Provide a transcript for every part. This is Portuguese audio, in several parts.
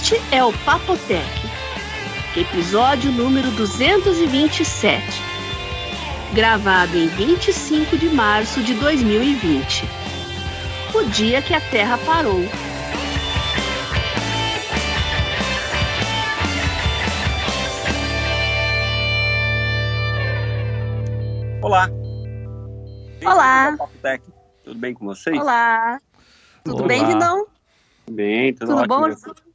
Este é o Papotec, episódio número 227, gravado em 25 de março de 2020, o dia que a Terra parou. Olá. Olá. Papotec. Tudo bem com vocês? Olá. Tudo Olá. bem, Vidão? Bem, tudo, Tudo ótimo. bom?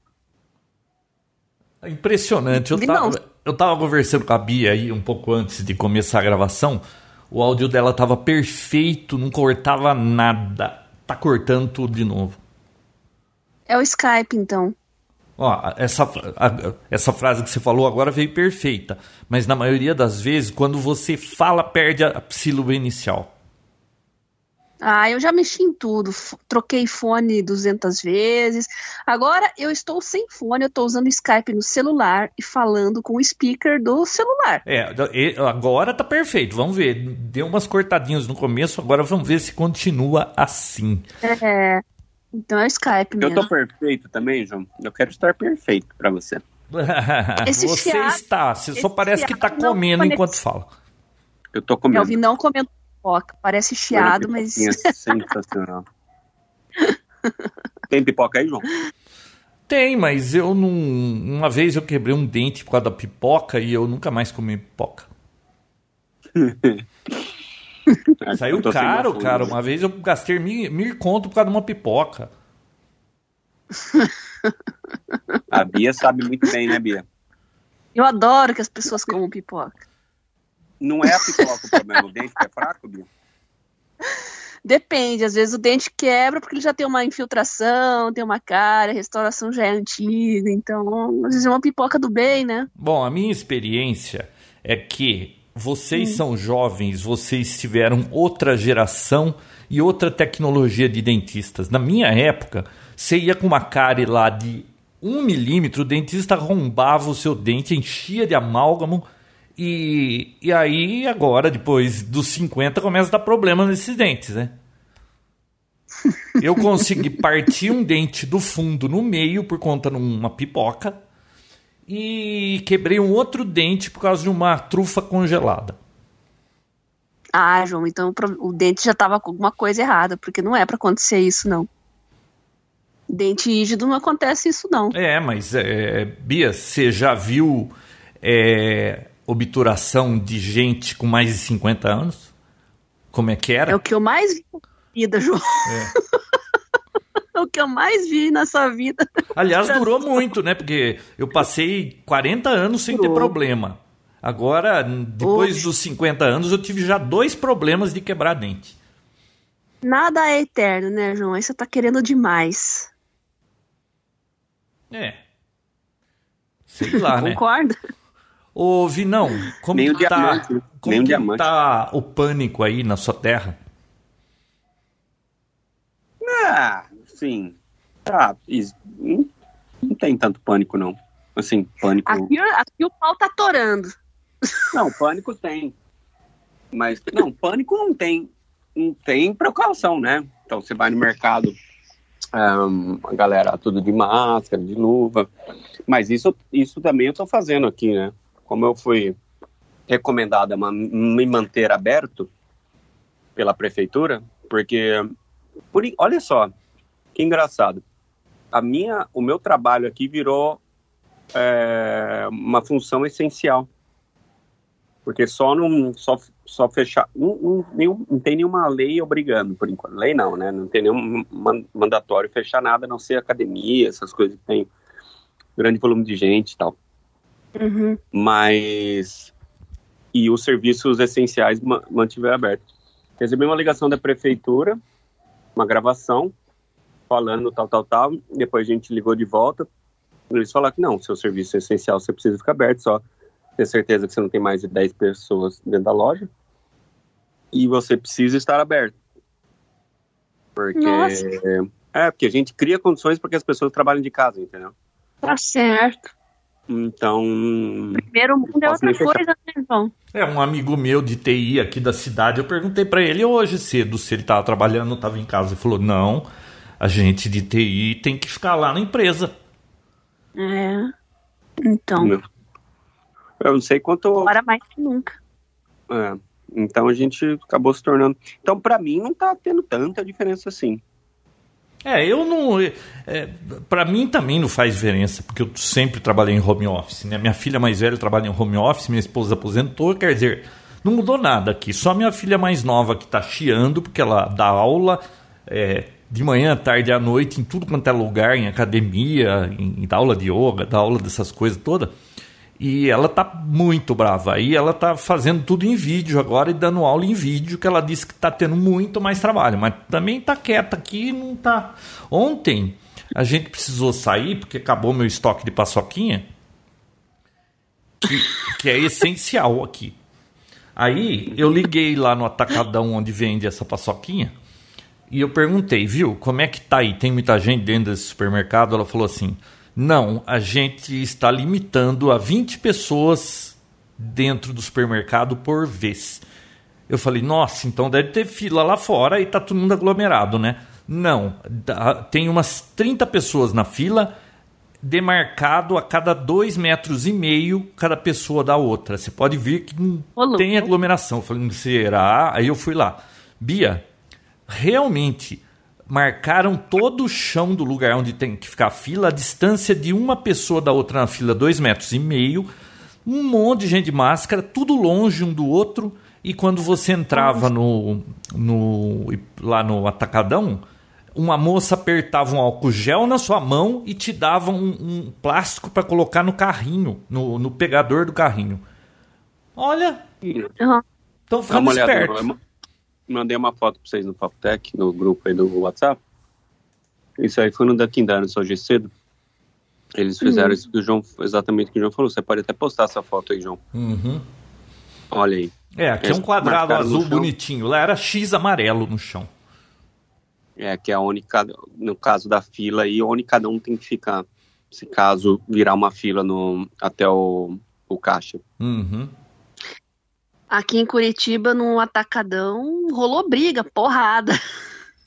Impressionante. Eu tava, eu tava conversando com a Bia aí um pouco antes de começar a gravação. O áudio dela tava perfeito, não cortava nada. Tá cortando tudo de novo. É o Skype, então. Ó, essa, a- essa frase que você falou agora veio perfeita. Mas na maioria das vezes, quando você fala, perde a sílaba inicial. Ah, eu já mexi em tudo. F- Troquei fone 200 vezes. Agora eu estou sem fone, eu estou usando Skype no celular e falando com o speaker do celular. É, agora tá perfeito. Vamos ver. Deu umas cortadinhas no começo, agora vamos ver se continua assim. É. Então é o Skype Eu mesmo. tô perfeito também, João. Eu quero estar perfeito pra você. Esse Você chiado- está, você só parece que tá comendo conecta- enquanto fala. Eu tô comendo. Melvin não comendo pipoca. Parece chiado, mas. sensacional. Tem pipoca aí, João? Tem, mas eu não. Uma vez eu quebrei um dente por causa da pipoca e eu nunca mais comi pipoca. Saiu caro, cara. Uma vez eu gastei mil, mil conto por causa de uma pipoca. A Bia sabe muito bem, né, Bia? Eu adoro que as pessoas comam pipoca. Não é a pipoca o problema, o dente que é fraco, Bia? Depende, às vezes o dente quebra porque ele já tem uma infiltração, tem uma cara, a restauração já é antiga, então às vezes é uma pipoca do bem, né? Bom, a minha experiência é que vocês são jovens, vocês tiveram outra geração e outra tecnologia de dentistas. Na minha época, você ia com uma cárie lá de um milímetro, o dentista arrombava o seu dente, enchia de amálgamo e, e aí agora, depois dos 50, começa a dar problema nesses dentes, né? Eu consegui partir um dente do fundo no meio por conta de uma pipoca e quebrei um outro dente por causa de uma trufa congelada. Ah, João, então o dente já tava com alguma coisa errada, porque não é pra acontecer isso, não. Dente rígido não acontece isso, não. É, mas é, Bia, você já viu é, obturação de gente com mais de 50 anos? Como é que era? É o que eu mais vi na vida, João. É o que eu mais vi nessa vida. Aliás, durou muito, né? Porque eu passei 40 anos sem ter Durou. problema. Agora, depois Oxe. dos 50 anos, eu tive já dois problemas de quebrar dente. Nada é eterno, né, João? Aí você tá querendo demais. É. Sei lá, né? Concorda? Ô, Vinão, como Nem que um tá, diamante, né? como Nem um que diamante. tá o pânico aí na sua terra? Ah, sim. Tá, não, não tem tanto pânico, não. Assim, pânico. Aqui, aqui o pau tá torando. Não, pânico tem. Mas, não, pânico não tem. Não tem precaução, né? Então, você vai no mercado, ahn, a galera tudo de máscara, de luva. Mas isso, isso também eu tô fazendo aqui, né? Como eu fui recomendado a me manter aberto pela prefeitura, porque, por, olha só, que engraçado. A minha, o meu trabalho aqui virou é, uma função essencial. Porque só não só, só fechar. Não, não, nenhum- não tem nenhuma lei obrigando, por enquanto. Lei não, né? Não tem nenhum man- mandatório fechar nada, a não ser academia, essas coisas que tem grande volume de gente e tal. Uhum. Mas. E os serviços essenciais ma- mantiver abertos. Recebi uma ligação da prefeitura, uma gravação, falando tal, tal, tal. Depois a gente ligou de volta. Eles falaram que não, seu serviço é essencial, você precisa ficar aberto só. Ter certeza que você não tem mais de 10 pessoas dentro da loja. E você precisa estar aberto. Porque. Nossa. É, porque a gente cria condições para que as pessoas trabalhem de casa, entendeu? Tá certo. Então. Primeiro mundo é outra coisa, né, João? É, um amigo meu de TI aqui da cidade, eu perguntei pra ele hoje cedo se ele tava trabalhando ou tava em casa. Ele falou: não, a gente de TI tem que ficar lá na empresa. É. Então. Não. Eu não sei quanto. Agora mais que nunca. É, então a gente acabou se tornando. Então, para mim, não tá tendo tanta diferença assim. É, eu não. É, para mim também não faz diferença, porque eu sempre trabalhei em home office. Né? Minha filha mais velha trabalha em home office, minha esposa aposentou, quer dizer, não mudou nada aqui. Só minha filha mais nova que está chiando, porque ela dá aula é, de manhã, tarde à noite, em tudo quanto é lugar, em academia, em, em aula de yoga, dá aula dessas coisas todas. E ela tá muito brava. Aí ela tá fazendo tudo em vídeo agora e dando aula em vídeo, que ela disse que tá tendo muito mais trabalho, mas também tá quieta aqui, não tá. Ontem a gente precisou sair porque acabou meu estoque de paçoquinha, que, que é essencial aqui. Aí eu liguei lá no atacadão onde vende essa paçoquinha e eu perguntei, viu, como é que tá aí? Tem muita gente dentro desse supermercado? Ela falou assim: não, a gente está limitando a 20 pessoas dentro do supermercado por vez. Eu falei, nossa, então deve ter fila lá fora e tá todo mundo aglomerado, né? Não, tem umas 30 pessoas na fila, demarcado a cada dois metros e meio cada pessoa da outra. Você pode ver que não tem aglomeração. Eu falei, será? Aí eu fui lá. Bia, realmente marcaram todo o chão do lugar onde tem que ficar a fila, a distância de uma pessoa da outra na fila, dois metros e meio, um monte de gente de máscara, tudo longe um do outro. E quando você entrava no, no lá no atacadão, uma moça apertava um álcool gel na sua mão e te dava um, um plástico para colocar no carrinho, no, no, pegador do carrinho. Olha, estão ficando espertos. Mandei uma foto para vocês no Papo Tech, no grupo aí do WhatsApp. Isso aí foi no da Quindanos hoje cedo. Eles fizeram uhum. isso que o João, exatamente o que o João falou. Você pode até postar essa foto aí, João. Uhum. Olha aí. É, aqui Eles é um quadrado azul bonitinho. Lá era X amarelo no chão. É, que é onde cada, no caso da fila aí, onde cada um tem que ficar. Se caso virar uma fila no, até o, o caixa. Uhum. Aqui em Curitiba, no Atacadão, rolou briga, porrada.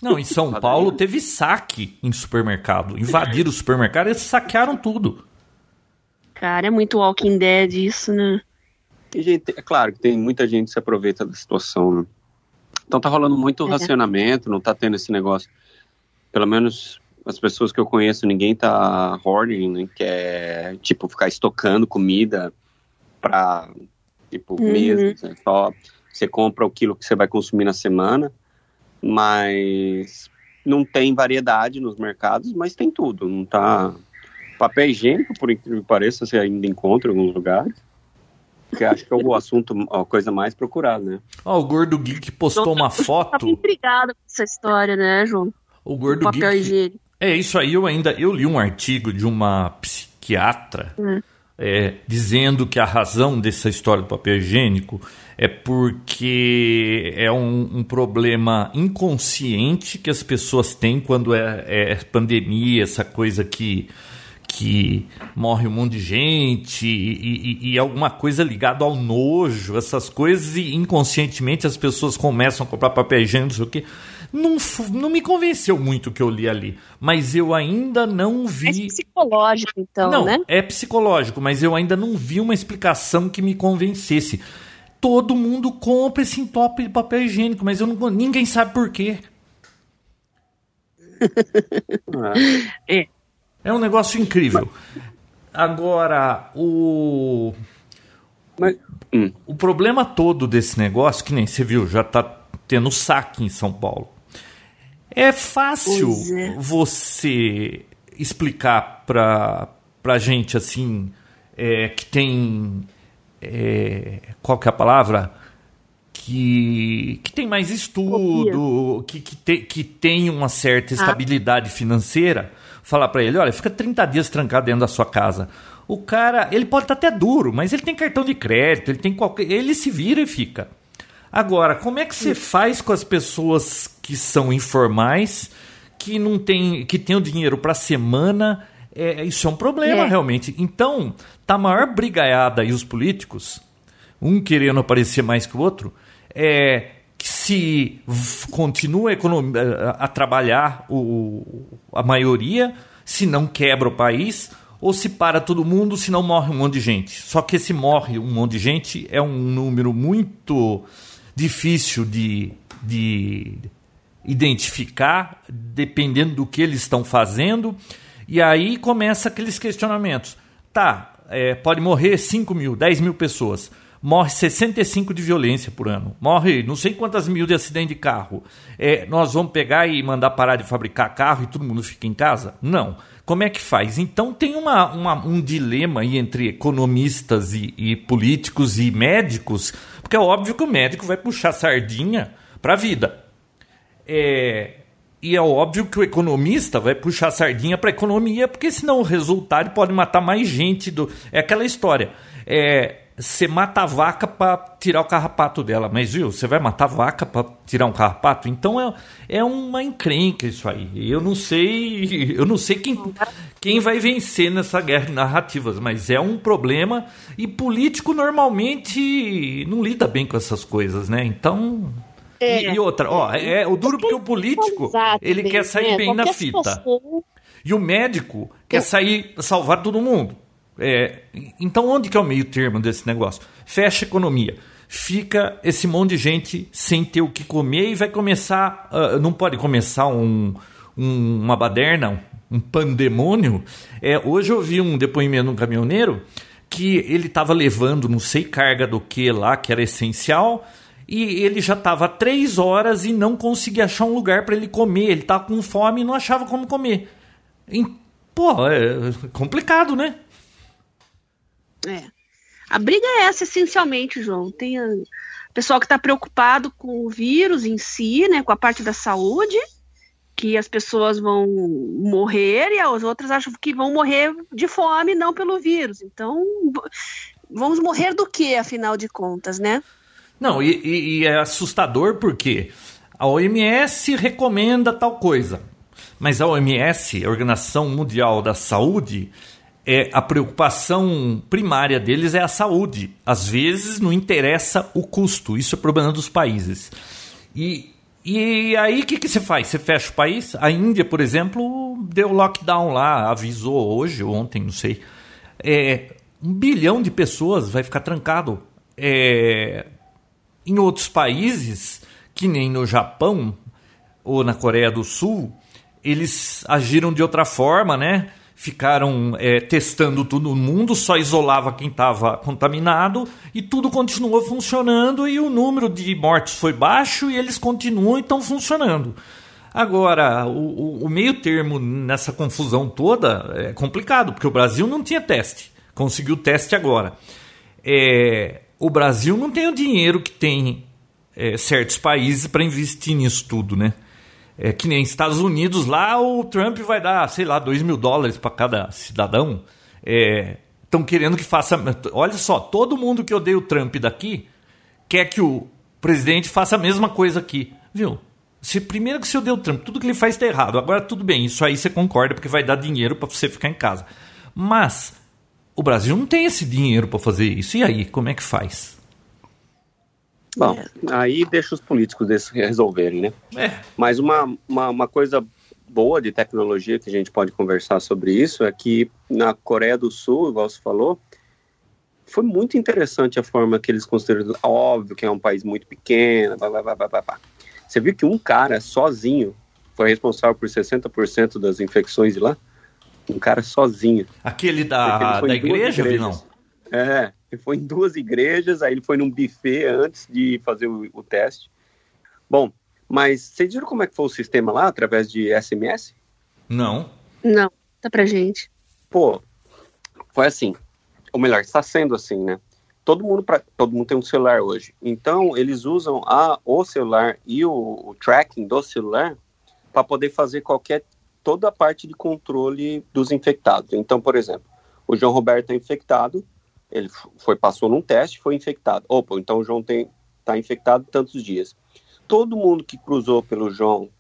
Não, em São Paulo teve saque em supermercado. Invadiram o supermercado e saquearam tudo. Cara, é muito Walking Dead isso, né? E, gente, é claro que tem muita gente que se aproveita da situação, né? Então tá rolando muito é. racionamento, não tá tendo esse negócio. Pelo menos as pessoas que eu conheço, ninguém tá hoarding, né? Que é, tipo, ficar estocando comida pra tipo uhum. meses, né? só você compra o quilo que você vai consumir na semana, mas não tem variedade nos mercados, mas tem tudo, não tá papel higiênico, por incrível que pareça, você ainda encontra em alguns lugares. Que acho que é o assunto, a coisa mais procurada, né? Ó, oh, o Gordo Geek postou uma foto. Tá intrigado com essa história, né, João? O Gordo o papel Geek. Higiênico. É isso aí, eu ainda eu li um artigo de uma psiquiatra. Hum é, dizendo que a razão dessa história do papel higiênico é porque é um, um problema inconsciente que as pessoas têm quando é, é, pandemia, essa coisa que que morre um monte de gente e, e, e, alguma coisa ligada ao nojo, essas coisas, e inconscientemente as pessoas começam a comprar papel higiênico, não sei o quê. Não, não me convenceu muito o que eu li ali, mas eu ainda não vi. É psicológico, então, não, né? É psicológico, mas eu ainda não vi uma explicação que me convencesse. Todo mundo compra esse entope de papel higiênico, mas eu não, ninguém sabe por quê. é. é um negócio incrível. Agora, o. Mas, hum. O problema todo desse negócio, que nem você viu, já está tendo saque em São Paulo. É fácil é. você explicar para a gente assim é, que tem é, qual que é a palavra que, que tem mais estudo que, que, te, que tem uma certa ah. estabilidade ah. financeira falar para ele olha fica 30 dias trancado dentro da sua casa o cara ele pode estar até duro mas ele tem cartão de crédito ele tem qualquer ele se vira e fica Agora, como é que você faz com as pessoas que são informais, que não tem, que tem o dinheiro para semana? É, isso é um problema é. realmente. Então, tá a maior brigaiada aí os políticos, um querendo aparecer mais que o outro, é que se continua a, a trabalhar o, a maioria, se não quebra o país, ou se para todo mundo, senão morre um monte de gente. Só que esse morre um monte de gente é um número muito difícil de, de identificar, dependendo do que eles estão fazendo. E aí começa aqueles questionamentos. Tá, é, pode morrer 5 mil, 10 mil pessoas. Morre 65 de violência por ano. Morre não sei quantas mil de acidente de carro. É, nós vamos pegar e mandar parar de fabricar carro e todo mundo fica em casa? Não. Como é que faz? Então tem uma, uma, um dilema aí entre economistas e, e, políticos e médicos, porque é óbvio que o médico vai puxar sardinha para a vida. É, e é óbvio que o economista vai puxar sardinha para economia, porque senão o resultado pode matar mais gente. Do... É aquela história. É, você mata a vaca para tirar o carrapato dela, mas viu, você vai matar a vaca para tirar um carrapato? Então é, é uma encrenca isso aí. Eu não sei, eu não sei quem, quem vai vencer nessa guerra de narrativas, mas é um problema e político normalmente não lida bem com essas coisas, né? Então é, e, e, outra, ó, é, é o duro porque o político ele quer sair né? bem na fita. E o médico quer sair salvar todo mundo. É, então, onde que é o meio termo desse negócio? Fecha a economia. Fica esse monte de gente sem ter o que comer e vai começar. Uh, não pode começar um, um, uma baderna, um pandemônio. É, hoje eu vi um depoimento de um caminhoneiro que ele estava levando não sei carga do que lá, que era essencial, e ele já estava três horas e não conseguia achar um lugar para ele comer. Ele estava com fome e não achava como comer. E, pô, é complicado, né? É. A briga é essa, essencialmente, João. Tem o pessoal que está preocupado com o vírus em si, né, com a parte da saúde, que as pessoas vão morrer e as outras acham que vão morrer de fome, não pelo vírus. Então, vamos morrer do que, afinal de contas, né? Não, e, e, e é assustador porque a OMS recomenda tal coisa, mas a OMS, a Organização Mundial da Saúde, é a preocupação primária deles é a saúde. Às vezes não interessa o custo, isso é problema dos países. E, e aí o que, que você faz? Você fecha o país? A Índia, por exemplo, deu lockdown lá, avisou hoje, ontem, não sei. É, um bilhão de pessoas vai ficar trancado. É, em outros países, que nem no Japão ou na Coreia do Sul, eles agiram de outra forma, né? ficaram é, testando todo mundo, só isolava quem estava contaminado e tudo continuou funcionando e o número de mortes foi baixo e eles continuam e estão funcionando. Agora, o, o, meio termo nessa confusão toda é complicado, porque o Brasil não tinha teste, conseguiu teste agora. É, o Brasil não tem o dinheiro que tem é, certos países para investir nisso tudo, né? É que nem Estados Unidos, lá o Trump vai dar, sei lá, 2 mil dólares para cada cidadão. Estão é, querendo que faça. Olha só, todo mundo que odeia o Trump daqui quer que o presidente faça a mesma coisa aqui. Viu? Se, primeiro que você odeia o Trump, tudo que ele faz está errado. Agora, tudo bem, isso aí você concorda porque vai dar dinheiro para você ficar em casa. Mas o Brasil não tem esse dinheiro para fazer isso. E aí, como é que faz? Bom, aí deixa os políticos resolverem, né? É. Mas uma, uma, uma, coisa boa de tecnologia que a gente pode conversar sobre isso é que na Coreia do Sul, igual você falou, foi muito interessante a forma que eles consideram. Óbvio que é um país muito pequeno, blá, blá, blá, blá, blá. Você viu que um cara sozinho foi responsável por 60% das infecções de lá? Um cara sozinho. Aquele da, da igreja, não? É, ele foi em duas igrejas, aí ele foi num buffet antes de fazer o, o teste. Bom, mas vocês viram como é que foi o sistema lá, através de SMS? Não. Não, tá pra gente. Pô, foi assim. Ou melhor, está sendo assim, né? Todo mundo, pra, todo mundo tem um celular hoje. Então, eles usam a, o celular e o, o tracking do celular para poder fazer qualquer toda a parte de controle dos infectados. Então, por exemplo, o João Roberto é infectado, ele foi passou num teste, foi infectado. Opa, então o João está infectado tantos dias. Todo mundo que cruzou pelo João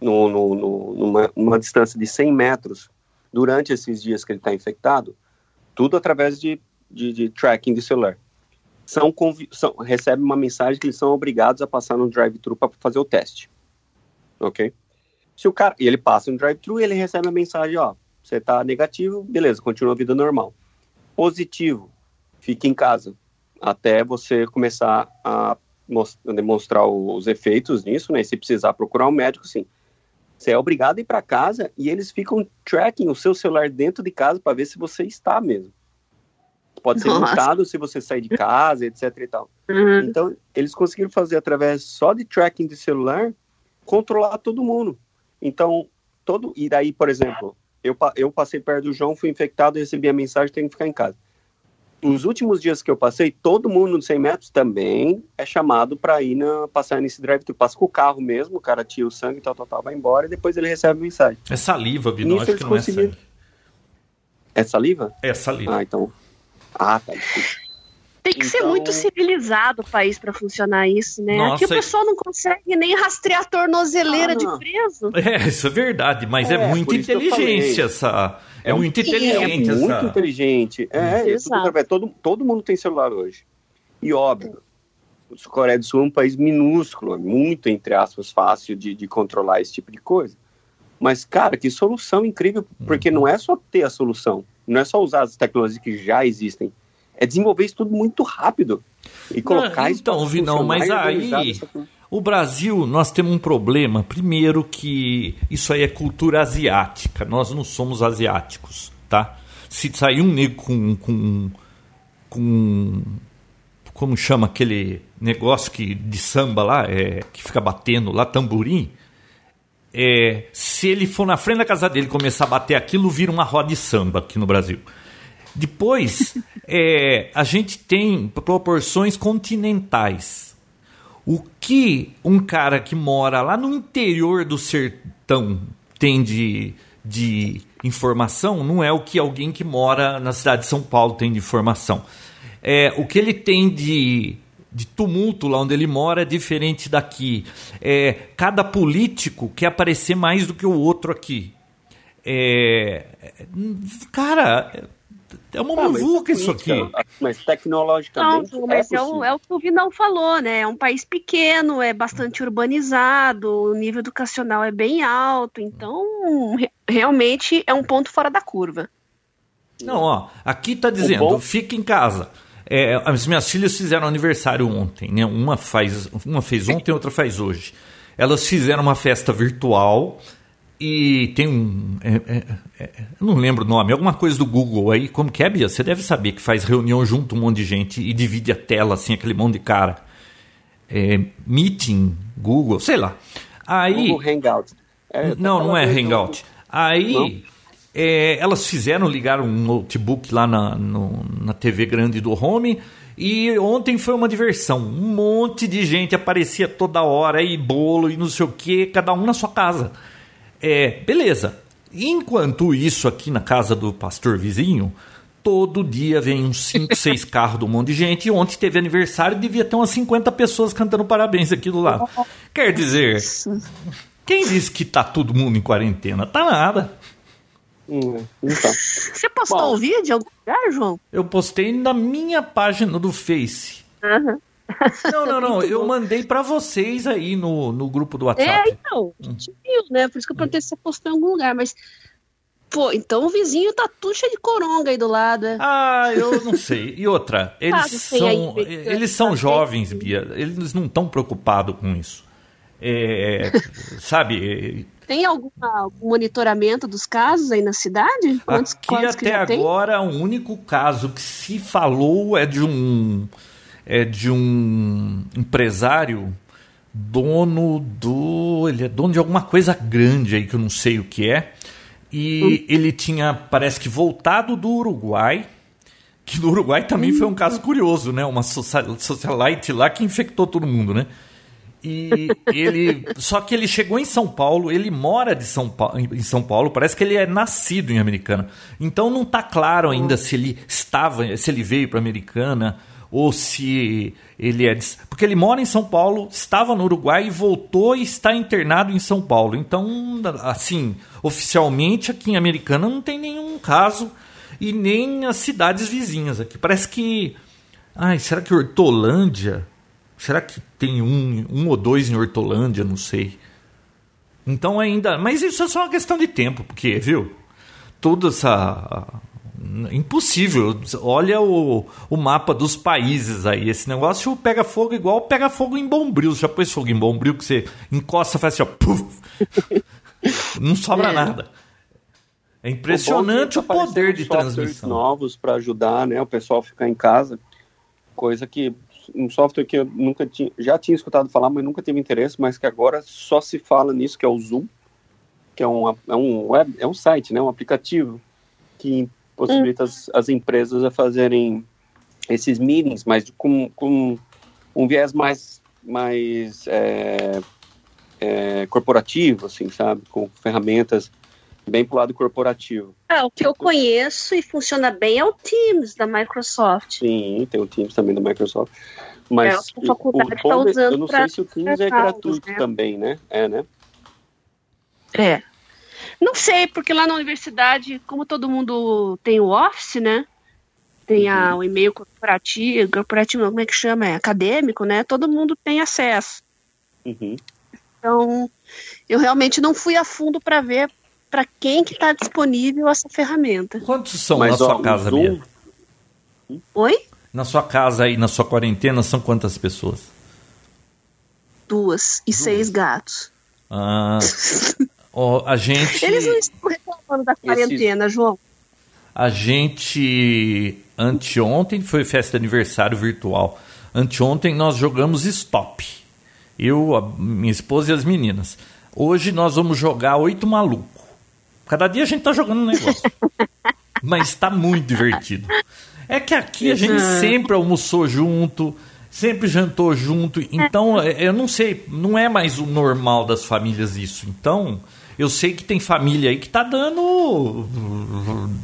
no, no, no, numa, distância de 100 metros durante esses dias que ele está infectado, tudo através de, de, de tracking de celular, são, são, recebem uma mensagem que eles são obrigados a passar no drive-thru para fazer o teste. Ok? Se o cara, e ele passa no drive-thru e ele recebe a mensagem, ó, Você está negativo, beleza, continua a vida normal. Positivo, fique em casa até você começar a demonstrar os efeitos nisso, né? E se precisar procurar um médico, sim. Você é obrigado a ir para casa e eles ficam tracking o seu celular dentro de casa para ver se você está mesmo. Pode ser Nossa. multado se você sair de casa, etc e tal. Uhum. Então, eles conseguiram fazer através só de tracking de celular controlar todo mundo. Então, todo e daí, por exemplo, eu, eu passei perto do João, fui infectado e recebi a mensagem tem que ficar em casa os últimos dias que eu passei, todo mundo nos 100 metros também é chamado para ir na, passar nesse drive-thru. Passa com o carro mesmo, o cara tira o sangue tal, tal, tal, vai embora e depois ele recebe a mensagem. É saliva, Vino, acho que não é sangue. É saliva? É saliva. Ah, então... Ah, tá. Tem que então... ser muito civilizado o país para funcionar isso, né? Nossa, Aqui o pessoal não consegue nem rastrear a tornozeleira ah, de preso. É, isso é verdade, mas é, é muita inteligência essa é, muito inteligente. É muito essa... inteligente. É, é tudo, todo, todo mundo tem celular hoje. E óbvio, a Coreia do Sul é um país minúsculo, muito, entre aspas, fácil de, de controlar esse tipo de coisa. Mas, cara, que solução incrível, porque uhum. não é só ter a solução, não é só usar as tecnologias que já existem, é desenvolver isso tudo muito rápido e colocar não, então, isso. Então, Vinão, mas aí o Brasil, nós temos um problema. Primeiro que isso aí é cultura asiática. Nós não somos asiáticos, tá? Se sair um negro com, com, com como chama aquele negócio que de samba lá, é, que fica batendo lá, tamborim, é, se ele for na frente da casa dele começar a bater aquilo, vira uma roda de samba aqui no Brasil. Depois, é, a gente tem proporções continentais. O que um cara que mora lá no interior do sertão tem de, de informação não é o que alguém que mora na cidade de São Paulo tem de informação. É, o que ele tem de, de tumulto lá onde ele mora é diferente daqui. É, cada político quer aparecer mais do que o outro aqui. É, cara, é uma ah, muvuca isso aqui. Mas tecnologicamente. Não, mas é, é, o, é, o, que o Vinão falou, né? É um país pequeno, é bastante urbanizado, o nível educacional é bem alto, então realmente é um ponto fora da curva. Não, ó, aqui tá dizendo, bom... fica em casa. É, as minhas filhas fizeram aniversário ontem, né? Uma faz, uma fez ontem, outra faz hoje. Elas fizeram uma festa virtual e tem um. É, é, é, eu não lembro o nome, alguma coisa do Google aí. Como que é, Bia? Você deve saber que faz reunião junto um monte de gente e divide a tela, assim, aquele monte de cara. É, meeting, Google, sei lá. Aí, Google Hangout. É, não, não é Hangout. Aí. É, elas fizeram, ligaram um notebook lá na, no, na TV grande do home e ontem foi uma diversão. Um monte de gente aparecia toda hora e bolo e não sei o que, cada um na sua casa. É, beleza. Enquanto isso, aqui na casa do pastor vizinho, todo dia vem uns 5, 6 carros de um monte de gente. E ontem teve aniversário e devia ter umas 50 pessoas cantando parabéns aqui do lado. Quer dizer, quem disse que tá todo mundo em quarentena? Tá nada. Hum, então. Você postou o um vídeo em algum lugar, João? Eu postei na minha página do Face. Uhum. Não, não, não. eu mandei para vocês aí no, no grupo do WhatsApp. É, então. A gente viu, né? Por isso que eu perguntei se você postou em algum lugar. Mas, pô, então o vizinho tá tudo cheio de coronga aí do lado. É? Ah, eu não sei. E outra, eles ah, são, eles são jovens, Bia. Eles não estão preocupados com isso. É, sabe? Tem algum, algum monitoramento dos casos aí na cidade? Quantos, Aqui até agora, o único caso que se falou é de um é de um empresário dono do. Ele é dono de alguma coisa grande aí que eu não sei o que é. E hum. ele tinha, parece que, voltado do Uruguai. Que no Uruguai também hum. foi um caso hum. curioso, né? Uma socialite lá que infectou todo mundo, né? E ele. Só que ele chegou em São Paulo, ele mora de São Paulo, em São Paulo, parece que ele é nascido em Americana. Então não está claro ainda hum. se ele estava, se ele veio para Americana ou se ele é. Porque ele mora em São Paulo, estava no Uruguai e voltou e está internado em São Paulo. Então, assim, oficialmente aqui em Americana não tem nenhum caso e nem as cidades vizinhas aqui. Parece que. Ai, será que Hortolândia? Será que tem um, um ou dois em Hortolândia? Não sei. Então ainda. Mas isso é só uma questão de tempo, porque, viu? toda essa impossível. Olha o, o mapa dos países aí. Esse negócio pega fogo igual pega fogo em Bombril. Já pôs fogo em Bombril que você encosta faz assim, ó. Puf, não sobra é. nada. É impressionante o, o poder de transmissão. novos para ajudar, né, o pessoal a ficar em casa. Coisa que um software que eu nunca tinha, já tinha escutado falar, mas nunca tive interesse, mas que agora só se fala nisso, que é o Zoom, que é um, é um web, é um site, né, um aplicativo que possibilita hum. as, as, empresas a fazerem esses meetings, mas com, com um viés mais, mais é, é, corporativo, assim, sabe? Com ferramentas bem pro lado corporativo. Ah, o que eu conheço e funciona bem é o Teams da Microsoft. Sim, tem o Teams também da Microsoft. Mas é, a faculdade está usando eu não sei se o Teams é gratuito né? também, né? É, né? É. Não sei, porque lá na universidade, como todo mundo tem o Office, né? Tem a, uhum. o e-mail corporativo, corporativo, como é que chama? É acadêmico, né? Todo mundo tem acesso. Uhum. Então, eu realmente não fui a fundo para ver para quem que está disponível essa ferramenta. Quantos são Mas, na sua ó, casa, Zoom... Bia? Oi? Na sua casa aí, na sua quarentena, são quantas pessoas? Duas e Duas. seis gatos. Ah, Oh, a gente. Eles não estão reclamando da quarentena. João. A gente. Anteontem foi festa de aniversário virtual. Anteontem nós jogamos Stop. Eu, a minha esposa e as meninas. Hoje nós vamos jogar Oito Maluco. Cada dia a gente tá jogando um negócio. Mas está muito divertido. É que aqui a gente sempre almoçou junto, sempre jantou junto. Então, é. eu não sei, não é mais o normal das famílias isso. Então, eu sei que tem família aí que tá dando.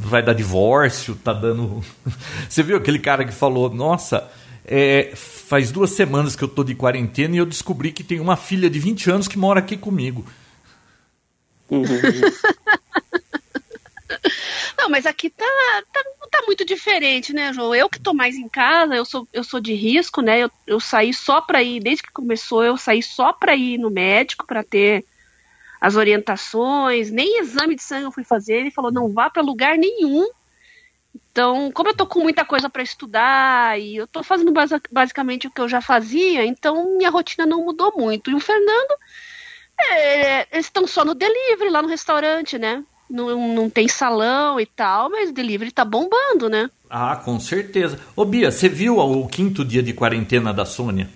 Vai dar divórcio, tá dando. Você viu aquele cara que falou: Nossa, é, faz duas semanas que eu tô de quarentena e eu descobri que tem uma filha de 20 anos que mora aqui comigo. Não, mas aqui tá, tá, tá, muito diferente, né, João? Eu que tô mais em casa, eu sou, eu sou de risco, né? Eu, eu saí só pra ir, desde que começou, eu saí só pra ir no médico para ter as orientações, nem exame de sangue eu fui fazer. Ele falou: não vá para lugar nenhum. Então, como eu tô com muita coisa para estudar e eu tô fazendo basicamente o que eu já fazia, então minha rotina não mudou muito. E o Fernando, é, eles estão só no delivery lá no restaurante, né? Não, não tem salão e tal, mas o delivery tá bombando, né? Ah, com certeza. Ô Bia, você viu o quinto dia de quarentena da Sônia?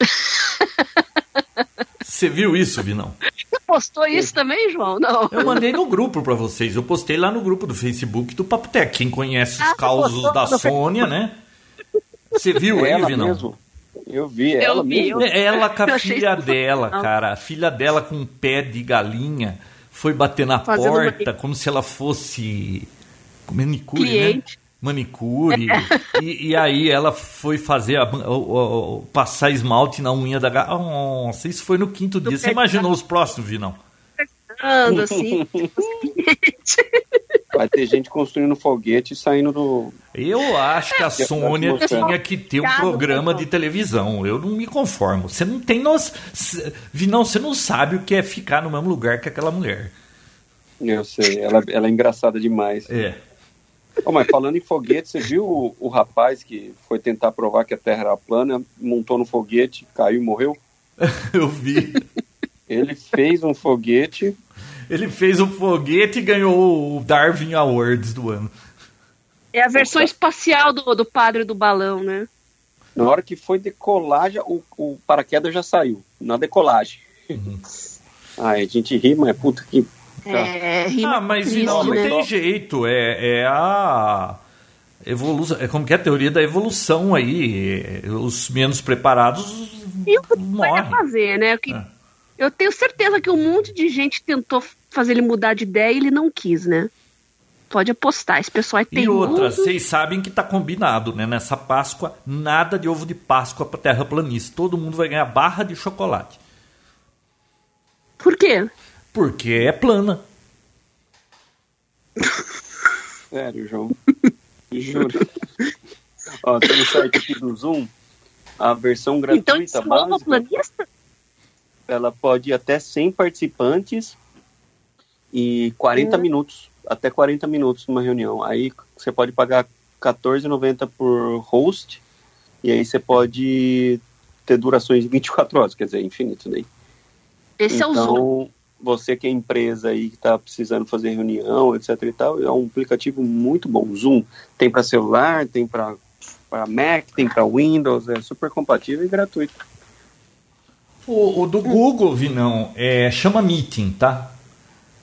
Você viu isso, Vinão? Você postou isso também, João? Não. Eu mandei no grupo para vocês. Eu postei lá no grupo do Facebook do Papo Tech. Quem conhece os ah, causos da Sônia, né? Você viu ela aí, Vinão? Mesmo. Eu vi, ela eu vi, mesmo. Ela com a filha dela, cara. A filha dela com um pé de galinha foi bater na Fazendo porta como se ela fosse manicure, né? Cliente. né? Manicure. e, e, aí ela foi fazer a, o, o, passar esmalte na unha da gata. Nossa, isso foi no quinto dia. Você imaginou os próximos, Vinão? assim. Vai ter gente construindo foguete e saindo do. Eu acho que a Sônia tinha que ter um programa de televisão. Eu não me conformo. Você não tem nós. Vinão, você não sabe o que é ficar no mesmo lugar que aquela mulher. Eu sei, ela, ela é engraçada demais. É. Oh, mas falando em foguete, você viu o, o, rapaz que foi tentar provar que a Terra era plana, montou no foguete, caiu e morreu? Eu vi. Ele fez um foguete. Ele fez um foguete e ganhou o Darwin Awards do ano. É a versão espacial do, do padre do balão, né? Na hora que foi decolagem, o, o paraquedas já saiu. Na decolagem. Uhum. Ai, a gente ri, mas puta que é, ah, mas não, não né? tem jeito. É, é a evolução. É como que é a teoria da evolução aí. Os menos preparados. E o que vai fazer, né? Que, é. Eu tenho certeza que um monte de gente tentou fazer ele mudar de ideia e ele não quis, né? Pode apostar, esse pessoal é teimoso. E outra, vocês sabem que tá combinado, né? Nessa Páscoa, nada de ovo de Páscoa para terraplanista. Todo mundo vai ganhar barra de chocolate. Por quê? Porque é plana. Sério, João. Juro. Ó, tem no site aqui do Zoom, a versão então, gratuita então, básica. Planista? Ela pode ir até 100 participantes e 40 uhum. minutos, até 40 minutos numa reunião. Aí você pode pagar 14,90 por host e aí você pode ter durações de 24 horas, quer dizer, infinito daí. Esse então, é o Zoom. Você que é empresa aí que está precisando fazer reunião, etc e tal, é um aplicativo muito bom. Zoom tem para celular, tem para Mac, tem para Windows, é super compatível e gratuito. O, o do Google, Vinão, é, chama Meeting, tá?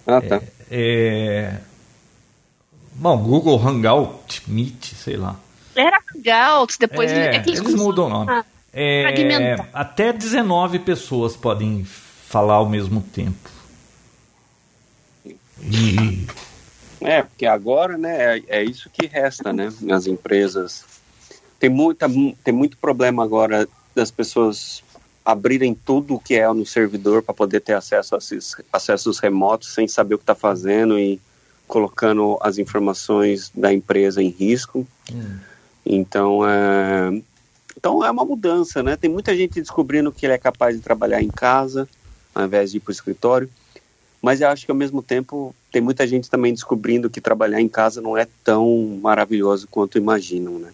Ah, tá. É, é... Bom, Google Hangout, Meet, sei lá. Era Hangouts, depois é, é eles mudam o nome. É, até 19 pessoas podem falar ao mesmo tempo. E... É, porque agora, né, é, é isso que resta, né, nas empresas. Tem, muita, tem muito problema agora das pessoas abrirem tudo o que é no servidor para poder ter acesso a esses acessos remotos sem saber o que está fazendo e colocando as informações da empresa em risco. Hum. Então, é, então é uma mudança, né? Tem muita gente descobrindo que ele é capaz de trabalhar em casa ao invés de ir para o escritório. Mas eu acho que ao mesmo tempo tem muita gente também descobrindo que trabalhar em casa não é tão maravilhoso quanto imaginam, né?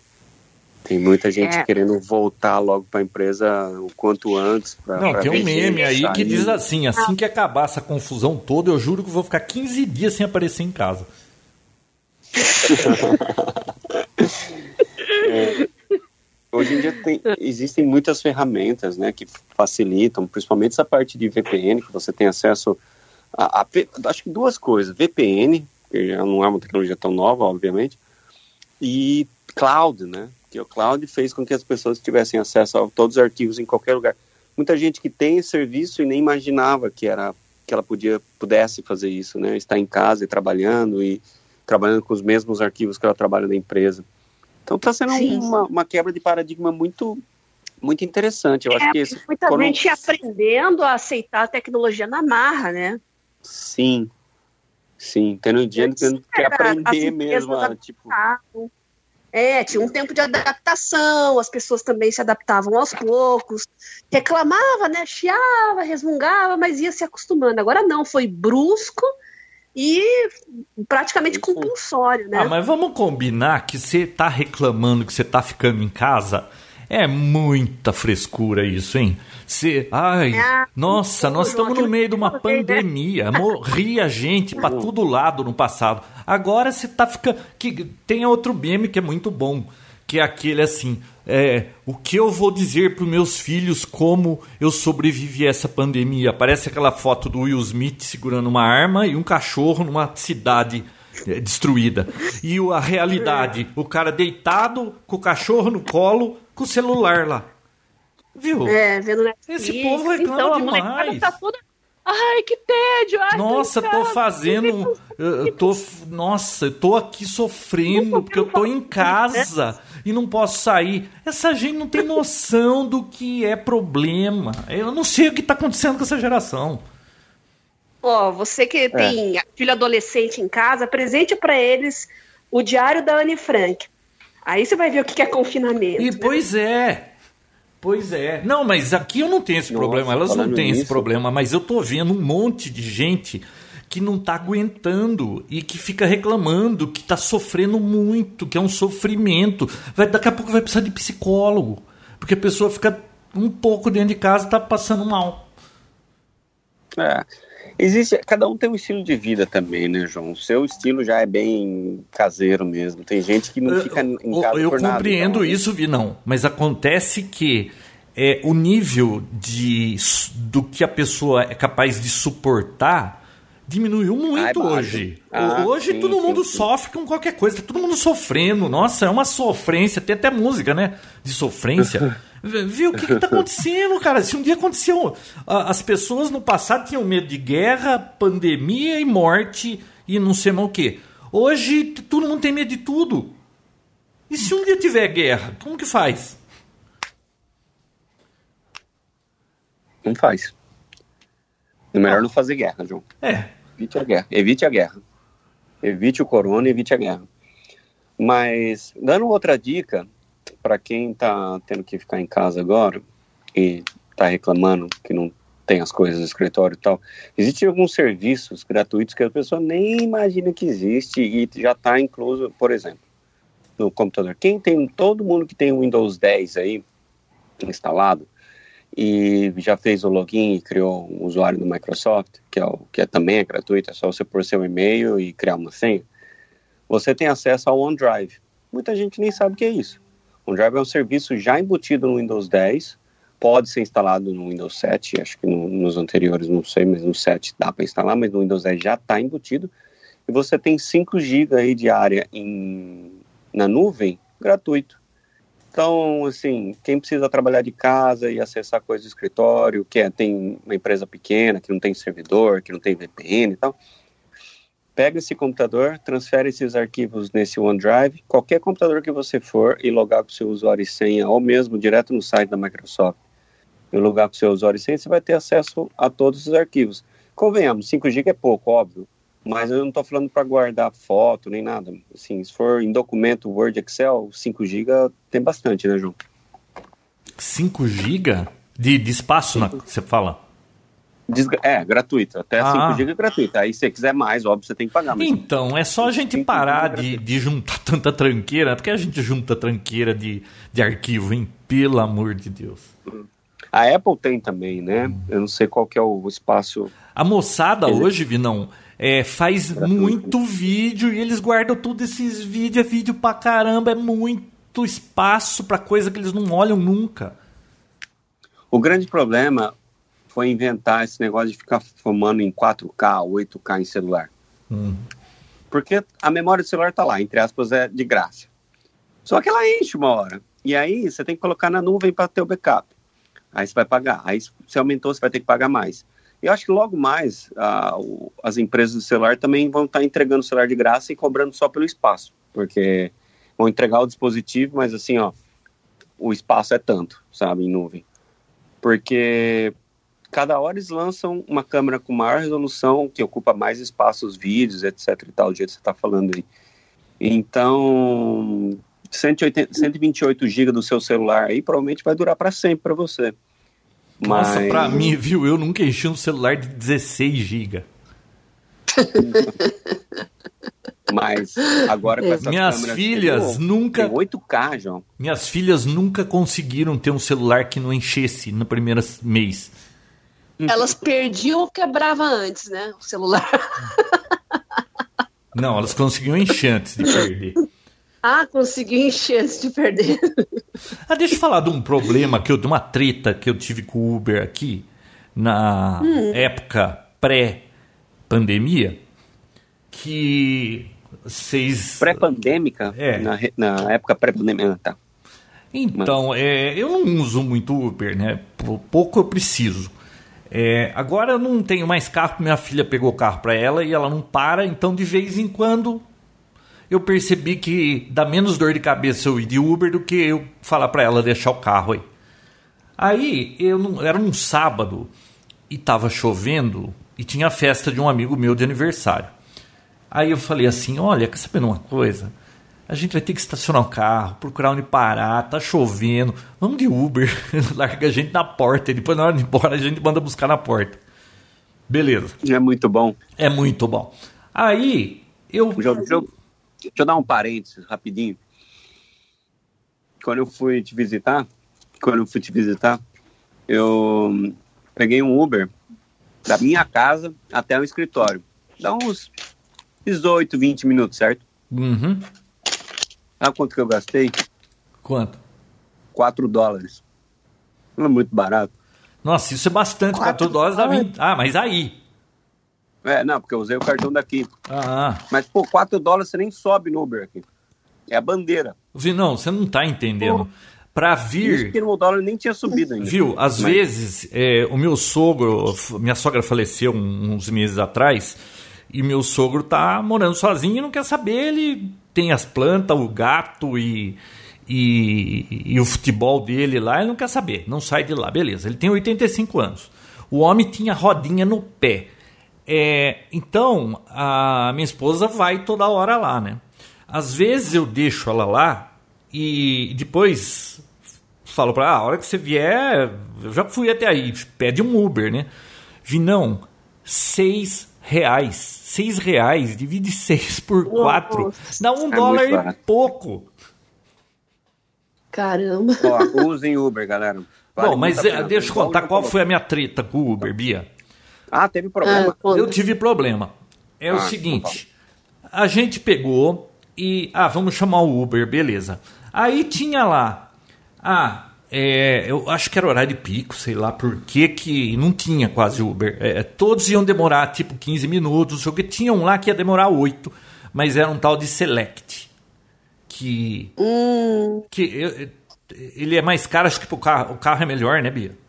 Tem muita gente é. querendo voltar logo para a empresa o quanto antes. Pra, não, pra tem um meme aí sair. que diz assim: assim que acabar essa confusão toda, eu juro que vou ficar 15 dias sem aparecer em casa. é, hoje em dia tem, existem muitas ferramentas né, que facilitam, principalmente essa parte de VPN, que você tem acesso a, a, acho que duas coisas: VPN, que já não é uma tecnologia tão nova, obviamente, e cloud, né? Que o cloud fez com que as pessoas tivessem acesso a todos os arquivos em qualquer lugar. Muita gente que tem esse serviço e nem imaginava que era que ela podia pudesse fazer isso, né? Estar em casa e trabalhando e trabalhando com os mesmos arquivos que ela trabalha na empresa. Então está sendo uma, uma, quebra de paradigma muito muito interessante. Eu é, acho que esse, muita quando... gente aprendendo a aceitar a tecnologia na marra, né? Sim, sim, tendo dinheiro tendo que aprender mesmo, a, tipo... É, tinha um tempo de adaptação, as pessoas também se adaptavam aos poucos, reclamava, né, chiava, resmungava, mas ia se acostumando. Agora não, foi brusco e praticamente compulsório, né? Ah, mas vamos combinar que você tá reclamando que você tá ficando em casa, é muita frescura isso, hein? Se, ai, é, nossa, nós estamos no meio de uma né? pandemia. Morria gente para todo lado no passado. Agora você tá ficando. Que, tem outro meme que é muito bom. Que é aquele assim. É, o que eu vou dizer para meus filhos como eu sobrevivi a essa pandemia? Parece aquela foto do Will Smith segurando uma arma e um cachorro numa cidade é, destruída. E a realidade, o cara deitado com o cachorro no colo, com o celular lá. Viu? É, vendo Netflix. Esse povo reclama então, demais. Tá toda... Ai, que tédio! Ai, nossa, tô fazendo. Eu tô. Nossa, eu tô aqui sofrendo porque eu tô em casa e não posso sair. Essa gente não tem noção do que é problema. Eu não sei o que tá acontecendo com essa geração. Ó, oh, você que é. tem filho adolescente em casa, presente para eles o diário da Anne Frank. Aí você vai ver o que é confinamento. E né? pois é. Pois é. Não, mas aqui eu não tenho esse Nossa, problema. Elas não têm esse problema, mas eu tô vendo um monte de gente que não tá aguentando e que fica reclamando, que tá sofrendo muito, que é um sofrimento. Vai, daqui a pouco vai precisar de psicólogo. Porque a pessoa fica um pouco dentro de casa e tá passando mal. É. Existe, cada um tem um estilo de vida também, né, João? O seu estilo já é bem caseiro mesmo. Tem gente que não fica em casa eu, eu por nada. Eu compreendo então... isso, Vinão, mas acontece que é, o nível de, do que a pessoa é capaz de suportar diminuiu muito Ai, hoje. Ah, hoje sim, todo mundo sim, sofre com qualquer coisa, tá todo mundo sofrendo. Nossa, é uma sofrência, tem até música, né? De sofrência. Viu? O que, está acontecendo, cara? Se um dia aconteceu. As pessoas no passado tinham medo de guerra, pandemia e morte e não sei mais o que. Hoje todo mundo tem medo de tudo. E se um dia tiver guerra, como que faz? Não faz. É melhor não fazer guerra, João. É. Evite a guerra. Evite a guerra. Evite o corona, evite a guerra. Mas, dando outra dica, para quem está tendo que ficar em casa agora e está reclamando que não tem as coisas do escritório e tal. Existem alguns serviços gratuitos que a pessoa nem imagina que existe e já está incluso, por exemplo, no computador. Quem tem, todo mundo que tem o Windows 10 aí instalado e já fez o login e criou um usuário do Microsoft, que, é o, que é, também é gratuito, é só você pôr seu e-mail e criar uma senha, você tem acesso ao OneDrive. Muita gente nem sabe o que é isso. O OneDrive é um serviço já embutido no Windows 10, pode ser instalado no Windows 7, acho que no, nos anteriores não sei, mas no 7 dá para instalar, mas no Windows 10 já está embutido. E você tem 5 GB de área em, na nuvem gratuito. Então, assim, quem precisa trabalhar de casa e acessar coisas do escritório, que é, tem uma empresa pequena, que não tem servidor, que não tem VPN e tal, pega esse computador, transfere esses arquivos nesse OneDrive, qualquer computador que você for e logar com seu usuário e senha, ou mesmo direto no site da Microsoft, no lugar com seu usuário e senha, você vai ter acesso a todos os arquivos. Convenhamos, 5 GB é pouco, óbvio, mas eu não estou falando para guardar foto nem nada. Assim, se for em documento Word, Excel, 5 GB tem bastante, né, João? 5 GB de, de espaço, na, você fala? É, gratuito. Até ah. 5 GB é gratuito. Aí se você quiser mais, óbvio, você tem que pagar. então, é só a gente parar de, de juntar tanta tranqueira. Porque a gente junta tranqueira de, de arquivo, hein? Pelo amor de Deus. Hum. A Apple tem também, né? Eu não sei qual que é o espaço. A moçada hoje, Vinão, é, faz muito vídeo e eles guardam todos esses vídeos, é vídeo pra caramba, é muito espaço para coisa que eles não olham nunca. O grande problema foi inventar esse negócio de ficar filmando em 4K, 8K em celular. Hum. Porque a memória do celular tá lá, entre aspas, é de graça. Só que ela enche uma hora. E aí você tem que colocar na nuvem para ter o backup aí você vai pagar. Aí se aumentou, você vai ter que pagar mais. Eu acho que logo mais uh, as empresas de celular também vão estar tá entregando o celular de graça e cobrando só pelo espaço, porque vão entregar o dispositivo, mas assim, ó, o espaço é tanto, sabe, em nuvem. Porque cada hora eles lançam uma câmera com maior resolução, que ocupa mais espaço, os vídeos, etc e tal, do jeito que você está falando aí. Então, 180, 128 GB do seu celular aí provavelmente vai durar para sempre para você. Nossa, Mas... para mim, viu? Eu nunca enchi um celular de 16 GB. Mas agora com essas Minhas filhas nunca. 8K, João. Minhas filhas nunca conseguiram ter um celular que não enchesse no primeiro mês. Elas perdiam ou quebravam antes, né? O celular. Não, elas conseguiam encher antes de perder. Ah, consegui encher antes de perder. Ah, deixa eu falar de um problema que eu de uma treta que eu tive com o Uber aqui na hum. época pré-pandemia, que vocês pré-pandêmica, é. na, na época pré-pandêmica, tá. Então, é, eu não uso muito Uber, né? Pouco eu preciso. É, agora eu não tenho mais carro, minha filha pegou o carro para ela e ela não para, então de vez em quando eu percebi que dá menos dor de cabeça eu ir de Uber do que eu falar para ela deixar o carro aí. Aí eu não, era um sábado e tava chovendo e tinha festa de um amigo meu de aniversário. Aí eu falei assim: olha, quer saber uma coisa? A gente vai ter que estacionar o carro, procurar onde parar, tá chovendo. Vamos de Uber, larga a gente na porta e depois na hora de ir embora a gente manda buscar na porta. Beleza. É muito bom. É muito bom. Aí eu. Já, já, Deixa eu dar um parênteses rapidinho. Quando eu fui te visitar, quando eu fui te visitar, eu peguei um Uber da minha casa até o escritório. Dá uns 18, 20 minutos, certo? Uhum. Sabe quanto que eu gastei? Quanto? 4 dólares. Não é muito barato. Nossa, isso é bastante. 4, 4 dólares dá 20. Ah, mas aí. É, não, porque eu usei o cartão daqui. Ah. Mas, pô, 4 dólares você nem sobe no Uber aqui. É a bandeira. Não, você não tá entendendo. Para vir. que no dólar nem tinha subido ainda. Viu? Às Mas... vezes, é, o meu sogro, minha sogra faleceu uns meses atrás, e meu sogro tá morando sozinho e não quer saber. Ele tem as plantas, o gato e, e, e o futebol dele lá, ele não quer saber, não sai de lá. Beleza, ele tem 85 anos. O homem tinha rodinha no pé. É, então, a minha esposa vai toda hora lá, né? Às vezes eu deixo ela lá e depois falo para ah, a hora que você vier, eu já fui até aí, pede um Uber, né? Vi, não, seis reais. Seis reais, divide seis por quatro, dá um é dólar e pouco. Caramba. Ó, usem Uber, galera. Vale Bom, mas é, deixa eu contar qual foi a minha treta com o Uber, Bia. Ah, teve problema? Ah, eu tive problema. É ah, o seguinte, a gente pegou e... Ah, vamos chamar o Uber, beleza. Aí tinha lá... Ah, é, eu acho que era horário de pico, sei lá por que que não tinha quase Uber. É, todos iam demorar tipo 15 minutos, que tinha um lá que ia demorar 8, mas era um tal de Select. Que. Hum. que ele é mais caro, acho que o carro, o carro é melhor, né, Bia?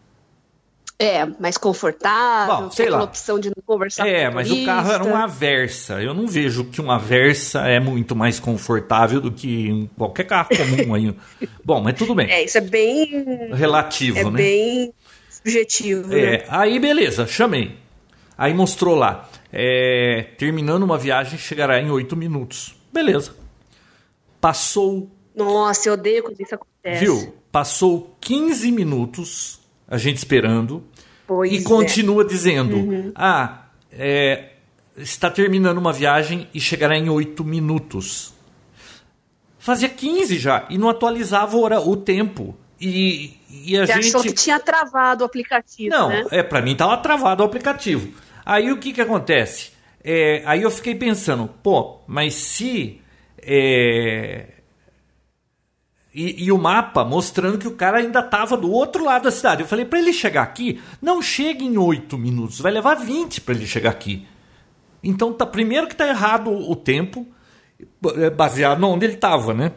É, mais confortável, Bom, sei lá. opção de não conversar É, mas o carro era uma Versa. Eu não vejo que uma Versa é muito mais confortável do que qualquer carro comum aí. Bom, mas tudo bem. É, isso é bem relativo, é né? É bem subjetivo. É, né? aí beleza, chamei. Aí mostrou lá, é, terminando uma viagem chegará em oito minutos. Beleza. Passou Nossa, eu odeio quando isso acontece. Viu? Passou 15 minutos a gente esperando. Pois e continua é. dizendo: uhum. Ah, é, está terminando uma viagem e chegará em oito minutos. Fazia 15 já e não atualizava o, o tempo. E, e a Você gente. achou que tinha travado o aplicativo? Não, né? é para mim estava travado o aplicativo. Aí o que, que acontece? É, aí eu fiquei pensando, pô, mas se é, e, e, o mapa mostrando que o cara ainda estava do outro lado da cidade. Eu falei, para ele chegar aqui, não chegue em 8 minutos, vai levar 20 para ele chegar aqui. Então, tá, primeiro que tá errado o tempo, é, baseado onde ele estava, né?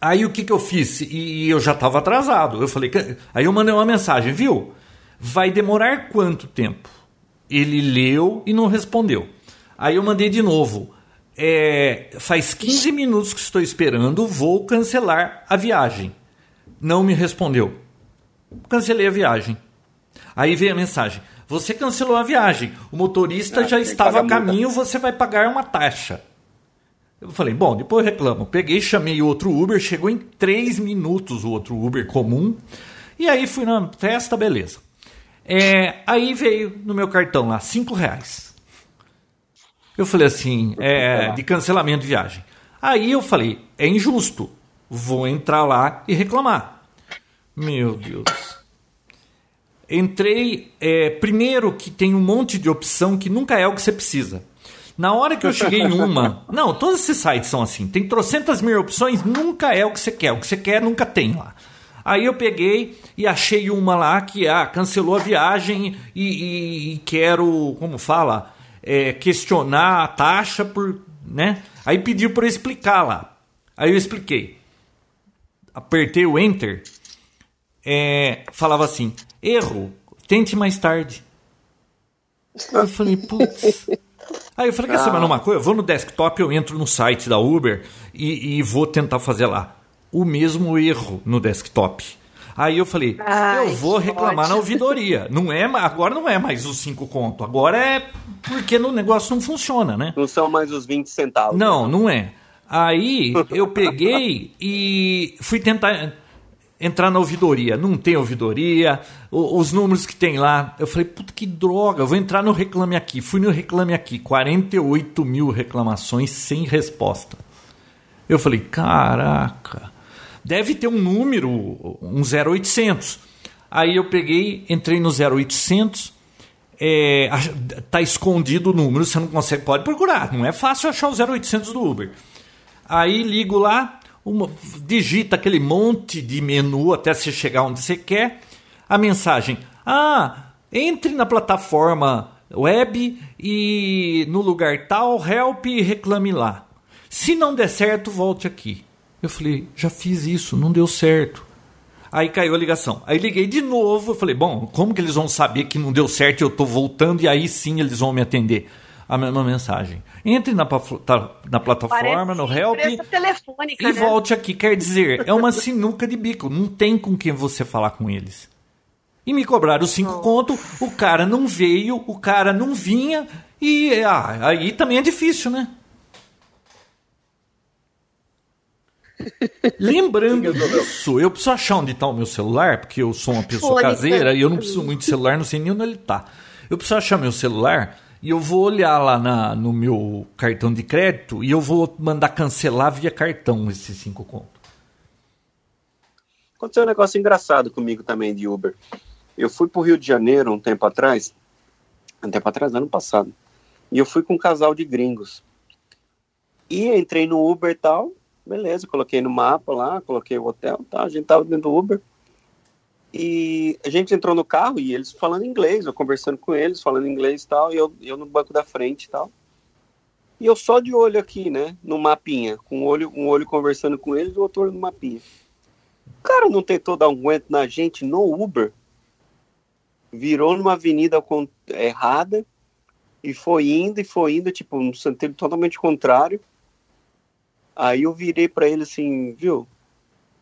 Aí o que, que eu fiz? E eu já estava atrasado. Eu falei, aí eu mandei uma mensagem, viu? Vai demorar quanto tempo? Ele leu e não respondeu. Aí eu mandei de novo. É, faz 15 minutos que estou esperando, vou cancelar a viagem. Não me respondeu. Cancelei a viagem. Aí veio a mensagem: Você cancelou a viagem, o motorista ah, já estava a caminho, você vai pagar uma taxa. Eu falei: Bom, depois reclamo. Peguei, chamei outro Uber, chegou em 3 minutos o outro Uber comum. E aí fui na festa, beleza. É, aí veio no meu cartão lá, 5 reais. Eu falei assim, é, de cancelamento de viagem. Aí eu falei, é injusto, vou entrar lá e reclamar. Meu Deus. Entrei, é, primeiro que tem um monte de opção que nunca é o que você precisa. Na hora que eu cheguei em uma. Não, todos esses sites são assim. Tem trocentas mil opções, nunca é o que você quer. O que você quer nunca tem lá. Aí eu peguei e achei uma lá que ah, cancelou a viagem e, e, e quero, como fala, é, questionar a taxa por. Né? Aí pediu para eu explicar lá. Aí eu expliquei. Apertei o Enter. É, falava assim: erro, tente mais tarde. Aí eu falei, putz. Aí eu falei, quer saber uma coisa? Eu vou no desktop, eu entro no site da Uber e, e vou tentar fazer lá. O mesmo erro no desktop. Aí eu falei, Ai, eu vou reclamar na ouvidoria. Não é, agora não é mais os 5 conto, agora é porque o negócio não funciona, né? Não são mais os 20 centavos. Não, não é. Aí eu peguei e fui tentar entrar na ouvidoria. Não tem ouvidoria, os números que tem lá. Eu falei, puta que droga, eu vou entrar no Reclame Aqui. Fui no Reclame Aqui, 48 mil reclamações sem resposta. Eu falei, caraca deve ter um número, um 0800. Aí eu peguei, entrei no 0800, é, tá escondido o número, você não consegue, pode procurar, não é fácil achar o 0800 do Uber. Aí ligo lá, uma, digita aquele monte de menu até você chegar onde você quer, a mensagem: "Ah, entre na plataforma web e no lugar tal, help e reclame lá. Se não der certo, volte aqui." Eu falei, já fiz isso, não deu certo. Aí caiu a ligação. Aí liguei de novo, eu falei, bom, como que eles vão saber que não deu certo e eu estou voltando e aí sim eles vão me atender? A mesma mensagem. Entre na, na plataforma, Parece no Help e né? volte aqui. Quer dizer, é uma sinuca de bico. Não tem com quem você falar com eles. E me cobraram cinco conto, o cara não veio, o cara não vinha, e ah, aí também é difícil, né? Lembrando disso, eu preciso achar onde está o meu celular, porque eu sou uma pessoa caseira e eu não preciso muito de celular, não sei nem onde ele está. Eu preciso achar meu celular e eu vou olhar lá na, no meu cartão de crédito e eu vou mandar cancelar via cartão esses cinco contos. Aconteceu um negócio engraçado comigo também de Uber. Eu fui para o Rio de Janeiro um tempo atrás, um tempo atrás, ano passado, e eu fui com um casal de gringos. E entrei no Uber e tal, beleza, coloquei no mapa lá, coloquei o hotel, tá, a gente tava dentro do Uber. E a gente entrou no carro e eles falando inglês, eu conversando com eles, falando inglês e tal, e eu, eu no banco da frente e tal. E eu só de olho aqui, né, no mapinha, com um olho, um olho conversando com eles e o outro olho no mapinha. O cara não tentou dar um aguento na gente no Uber, virou numa avenida errada e foi indo e foi indo, tipo, no sentido totalmente contrário. Aí eu virei para ele assim, viu?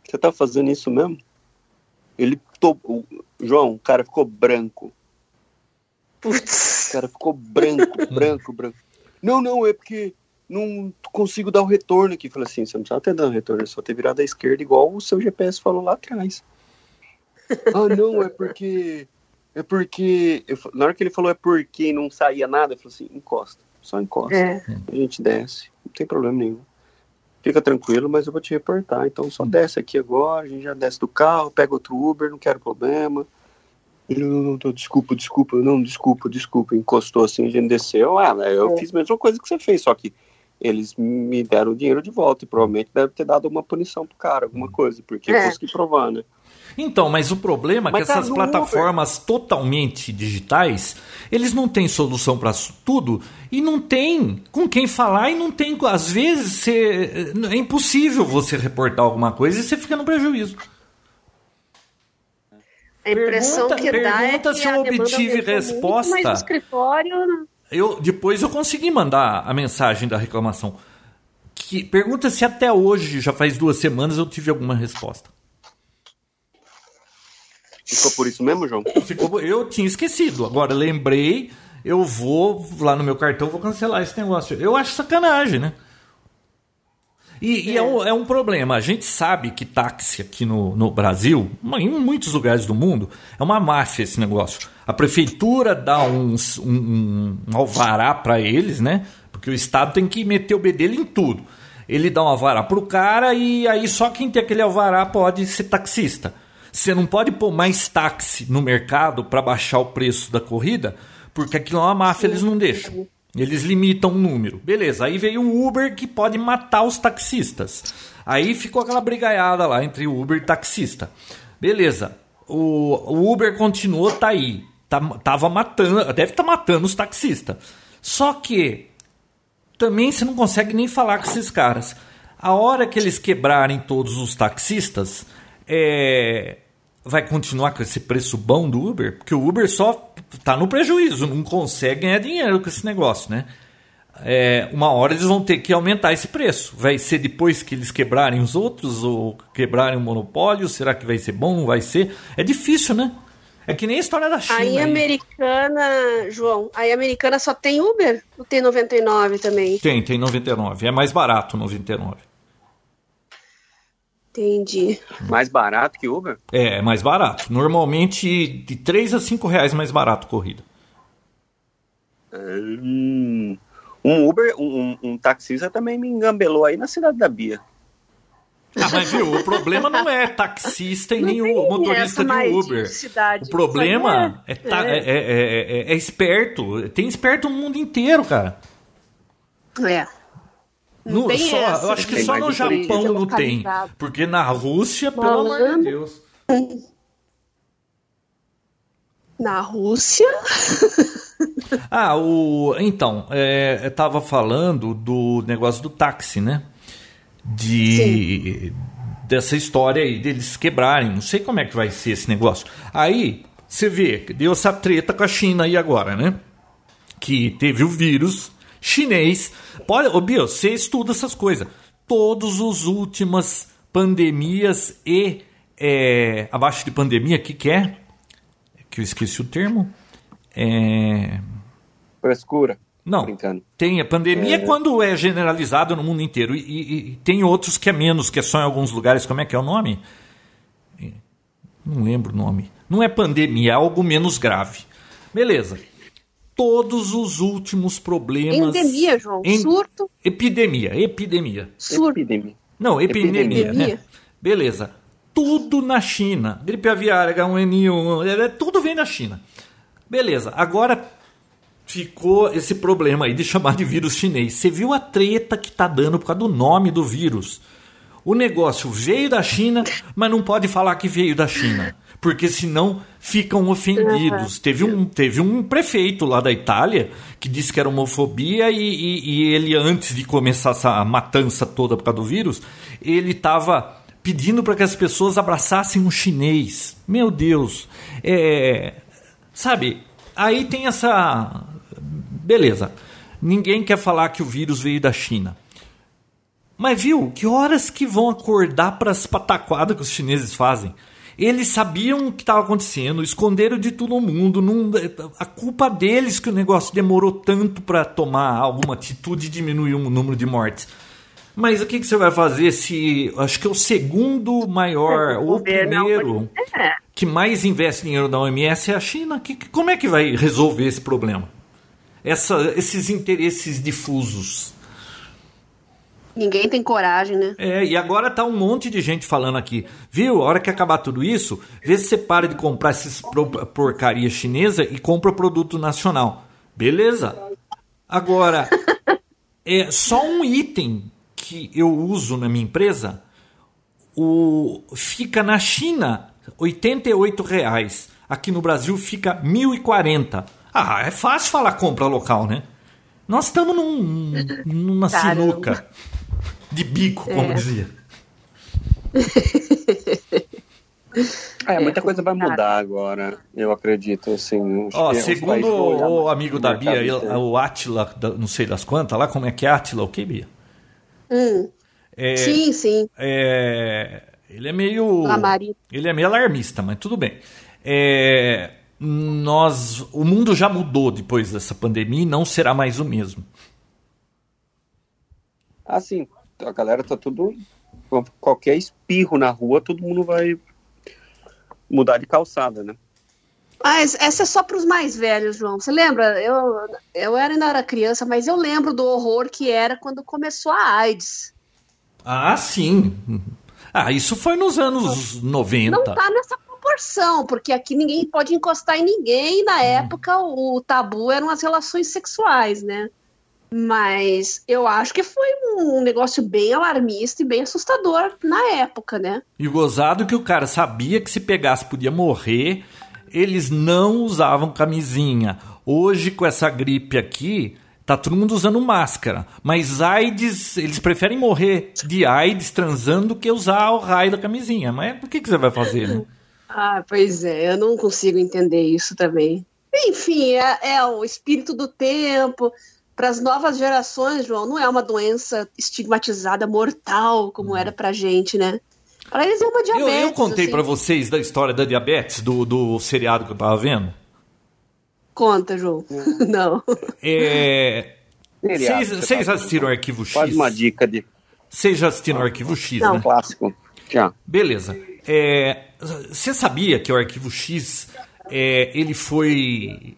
Você tá fazendo isso mesmo? Ele topou. João, o cara ficou branco. Putz. O cara ficou branco, branco, branco. Não, não, é porque não consigo dar o retorno aqui. Falei assim, você não precisava ter dado retorno, é só ter virado à esquerda igual o seu GPS falou lá atrás. ah, não, é porque. É porque. Eu, na hora que ele falou é porque não saía nada, eu falei assim, encosta. Só encosta. É. A gente desce. Não tem problema nenhum. Fica tranquilo, mas eu vou te reportar. Então só desce aqui agora, a gente já desce do carro, pega outro Uber, não quero problema. Ele, não, não, não, desculpa, desculpa, não, desculpa, desculpa. Encostou assim, a gente desceu. Ah, eu é. fiz a mesma coisa que você fez, só que eles me deram o dinheiro de volta e provavelmente deve ter dado uma punição pro cara, alguma coisa, porque é. eu consegui provar, né? Então, mas o problema mas é que tá essas plataformas Uber. totalmente digitais, eles não têm solução para tudo e não tem com quem falar e não tem, às vezes, você, é impossível você reportar alguma coisa e você fica no prejuízo. A impressão pergunta, que dá é que se eu obtive resposta. Mas escritório eu depois eu consegui mandar a mensagem da reclamação. Que pergunta se até hoje, já faz duas semanas, eu tive alguma resposta. Ficou por isso mesmo, João? Ficou, eu tinha esquecido. Agora lembrei, eu vou lá no meu cartão, vou cancelar esse negócio. Eu acho sacanagem, né? E, é. e é, um, é, um, problema. A gente sabe que táxi aqui no, no Brasil, em muitos lugares do mundo, é uma máfia esse negócio. A prefeitura dá um, um, um alvará para eles, né? Porque o Estado tem que meter o bedelho em tudo. Ele dá um alvará pro cara e aí só quem tem aquele alvará pode ser taxista. Você não pode pôr mais táxi no mercado para baixar o preço da corrida, porque aquilo é uma máfia, eles não deixam. Eles limitam o número. Beleza, aí veio o Uber que pode matar os taxistas. Aí ficou aquela brigaiada lá entre Uber e taxista. Beleza, o, o Uber continuou, tá aí. Tá, tava matando, deve estar tá matando os taxistas. Só que também você não consegue nem falar com esses caras. A hora que eles quebrarem todos os taxistas, é, vai continuar com esse preço bom do Uber? Porque o Uber só tá no prejuízo, não consegue ganhar dinheiro com esse negócio, né? É, uma hora eles vão ter que aumentar esse preço. Vai ser depois que eles quebrarem os outros ou quebrarem o monopólio? Será que vai ser bom? Não vai ser? É difícil, né? É que nem a história da China. Aí, americana, João, aí americana só tem Uber? Ou tem 99 também? Tem, tem 99. É mais barato 99. Entendi. Mais barato que Uber? É, é mais barato. Normalmente de 3 a 5 reais mais barato corrida. Hum, um Uber, um, um taxista também me engambelou aí na cidade da Bia. Ah, mas viu, o problema não é taxista e nem o motorista de Uber. O problema é, é, é, é, esperto. Tem esperto no mundo inteiro, cara. É. No, só, essa, eu acho que só no Japão não tem. Porque na Rússia, pelo amor de Deus. Na Rússia? ah, o. Então, é, eu tava falando do negócio do táxi, né? De. Sim. Dessa história aí, deles quebrarem. Não sei como é que vai ser esse negócio. Aí, você vê, deu essa treta com a China aí agora, né? Que teve o vírus chinês. Pode, ô você estuda essas coisas. Todos os últimas pandemias e é, abaixo de pandemia, o que, que é? Que eu esqueci o termo. É... Frescura. Não, brincando. tem. A pandemia é... É. quando é generalizado no mundo inteiro. E, e- e tem outros que é menos, que é só em alguns lugares. Como é que é o nome? Não lembro o nome. Não é pandemia, é algo menos grave. Beleza. Todos os últimos problemas. Endemia, João. Em- Surto, Epidemia, epidemia. surto. Epidemia. Não, epidemia, Epidemia. né? Beleza. Tudo na China. Gripe aviária, H1N1, é, tudo vem da China. Beleza. Agora ficou esse problema aí de chamar de vírus chinês. Você viu a treta que tá dando por causa do nome do vírus? O negócio veio da China, mas não pode falar que veio da China. Porque senão ficam ofendidos. Teve, um, teve um prefeito lá da Itália que disse que era homofobia e, e- e ele, antes de começar essa matança toda por causa do vírus, ele estava pedindo para que as pessoas abraçassem um chinês. Meu Deus. É, sabe, aí tem essa. Beleza. Ninguém quer falar que o vírus veio da China. Mas viu, que horas que vão acordar para as pataquadas que os chineses fazem? Eles sabiam o que estava acontecendo, esconderam de todo mundo. Não, a culpa deles que o negócio demorou tanto para tomar alguma atitude e diminuir o número de mortes. Mas o que, que você vai fazer se. Acho que é o segundo maior, o ou o governo é o- primeiro, É. que mais investe dinheiro da OMS é a China. Que- como é que vai resolver esse problema? Essa, esses interesses difusos. Ninguém tem coragem, né? É, e agora tá um monte de gente falando aqui. Viu? A hora que acabar tudo isso, vê se você para de comprar esses pro- porcaria chinesa e compra produto nacional. Beleza. Agora, é só um item que eu uso na minha empresa, o fica na China 88 reais. Aqui no Brasil fica 1.040. Ah, é fácil falar compra local, né? Nós estamos num, numa Caramba. sinuca de bico, como É. dizia. É, muita coisa vai mudar agora, eu acredito, assim. Acho Ó, segundo o amigo da Bia, ele- o Atila, não sei das quantas, lá como é que é Atila, o que, Bia? Hum, É, sim, sim. é, ele é meio. Lamari. Ele é meio alarmista, mas tudo bem. É, nós, o mundo já mudou depois dessa pandemia e não será mais o mesmo. Assim, a galera tá tudo. Qualquer espirro na rua, todo mundo vai mudar de calçada, né? Mas essa é só para os mais velhos, João. Você lembra? Eu, eu era, ainda era criança, mas eu lembro do horror que era quando começou a AIDS. Ah, sim. Ah, isso foi nos anos 90. Não tá nessa proporção, porque aqui ninguém pode encostar em ninguém. E na época o, o tabu eram as relações sexuais, né? Mas eu acho que foi um negócio bem alarmista e bem assustador na época, né? E o gozado que o cara sabia que se pegasse podia morrer, eles não usavam camisinha. Hoje, com essa gripe aqui, tá todo mundo usando máscara. Mas AIDS, eles preferem morrer de AIDS transando do que usar o raio da camisinha. Mas o que, que você vai fazer, né? Ah, pois é, eu não consigo entender isso também. Enfim, é, é o espírito do tempo. Para as novas gerações, João, não é uma doença estigmatizada, mortal, como era pra gente, né? Para eles é uma Eu, diabetes. eu contei assim. pra vocês da história da diabetes, do, do seriado que eu tava vendo. Conta, João. Não. É. Seriado, Vocês você vocês tá- assistiram o Arquivo X? Quase uma dica de Vocês já assistiram o Arquivo X, Não. né? clássico. Já. Beleza. É, Você sabia que o Arquivo X é, ele foi.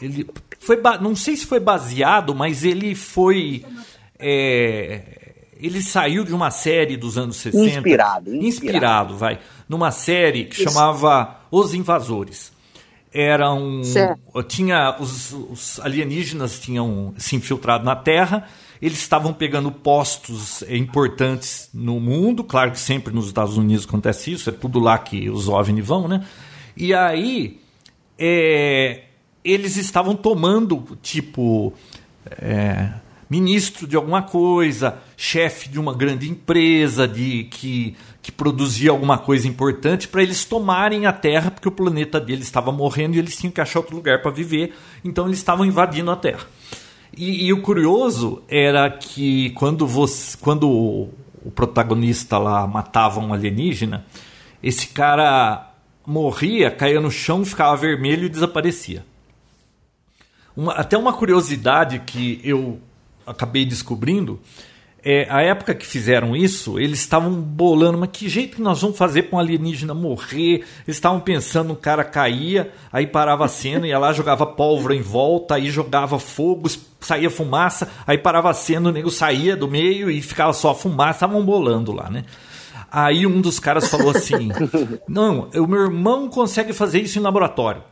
Ele foi. Não sei se foi baseado, mas ele foi. é, Ele saiu de uma série dos anos 60. Inspirado, inspirado. Inspirado, vai. Numa série que chamava Os Invasores. Eram. Certo. Tinha. Os, os alienígenas tinham se infiltrado na Terra. Eles estavam pegando postos importantes no mundo. Claro que sempre nos Estados Unidos acontece isso, é tudo lá que os OVNI vão, né? E aí. é, eles estavam tomando, tipo. é, ministro de alguma coisa, chefe de uma grande empresa de que, que produzia alguma coisa importante para eles tomarem a Terra, porque o planeta deles estava morrendo e eles tinham que achar outro lugar para viver, então eles estavam invadindo a Terra. E, e o curioso era que quando, você, quando o, protagonista lá matava um alienígena, esse cara morria, caía no chão, ficava vermelho e desaparecia. Uma, até uma curiosidade que eu acabei descobrindo é, a época que fizeram isso, eles estavam bolando, mas que jeito que nós vamos fazer para um alienígena morrer? Eles estavam pensando, o cara caía, aí parava a cena, ia lá, jogava pólvora em volta, aí jogava fogo, saía fumaça, aí parava a cena, o nego saía do meio e ficava só a fumaça, estavam bolando lá, né? Aí um dos caras falou assim: Não, o meu irmão consegue fazer isso em laboratório.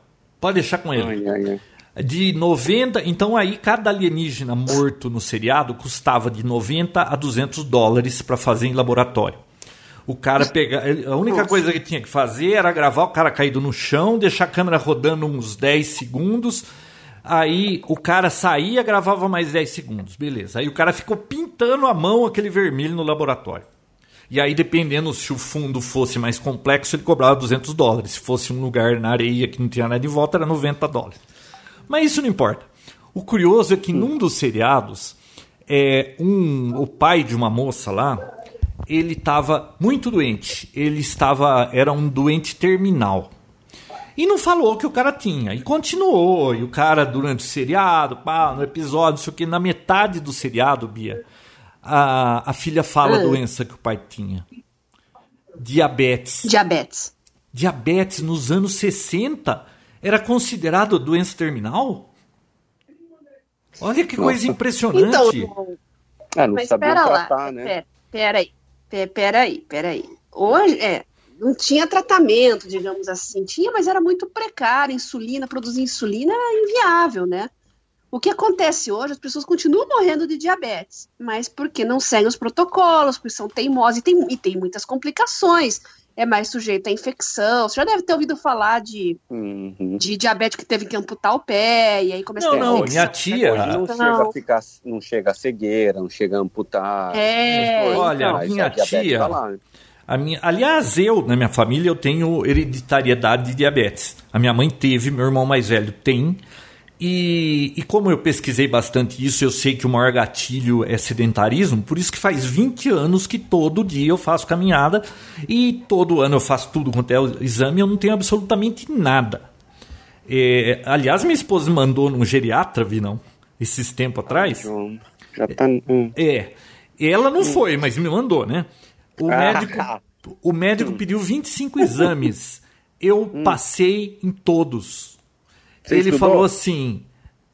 Pode deixar com ele. Ai, ai, ai de 90. Então aí cada alienígena morto no seriado custava de 90 a 200 dólares para fazer em laboratório. O cara pegar. A única coisa que tinha que fazer era gravar o cara caído no chão, deixar a câmera rodando uns 10 segundos. Aí o cara saía, gravava mais 10 segundos. Beleza. Aí o cara ficou pintando a mão aquele vermelho no laboratório. E aí, dependendo se o fundo fosse mais complexo, ele cobrava 200 dólares. Se fosse um lugar na areia que não tinha nada de volta, era 90 dólares. Mas isso não importa. O curioso é que num dos seriados, é, um, o pai de uma moça lá, ele estava muito doente. Ele estava, era um doente terminal. E não falou que o cara tinha. E continuou. E o cara, durante o seriado, pá, no episódio, sei o que, na metade do seriado, Bia, a, a filha fala a ah. doença que o pai tinha. Diabetes. Diabetes. Diabetes nos anos 60 era considerado doença terminal? Olha que Nossa. coisa impressionante. Então, é, não mas espera tratar, né? Pera, aí, pera aí, pera aí. Hoje, é, não tinha tratamento, digamos assim. Tinha, mas era muito precário. Insulina, produzir insulina era inviável, né? O que acontece hoje, as pessoas continuam morrendo de diabetes, mas porque não seguem os protocolos, porque são teimosas e tem, e tem muitas complicações é mais sujeito à infecção. Você já deve ter ouvido falar de, uhum. de diabetes que teve que amputar o pé, e aí começa não, a Não, minha tia. não, não, chega a ficar, não chega a cegueira, não chega a amputar. É, Olha, então, minha tia. Tá a minha, aliás, eu, na minha família, eu tenho hereditariedade de diabetes. A minha mãe teve, meu irmão mais velho tem. E, e, como eu pesquisei bastante isso, eu sei que o maior gatilho é sedentarismo, por isso que faz 20 anos que todo dia eu faço caminhada e todo ano eu faço tudo quanto é o exame eu não tenho absolutamente nada. É, aliás, minha esposa mandou num geriatra, vi não, esses tempos atrás. Já tá... É, ela não foi, mas me mandou, né? O médico, o médico pediu 25 exames. Eu hum. passei em todos você ele estudou? falou assim,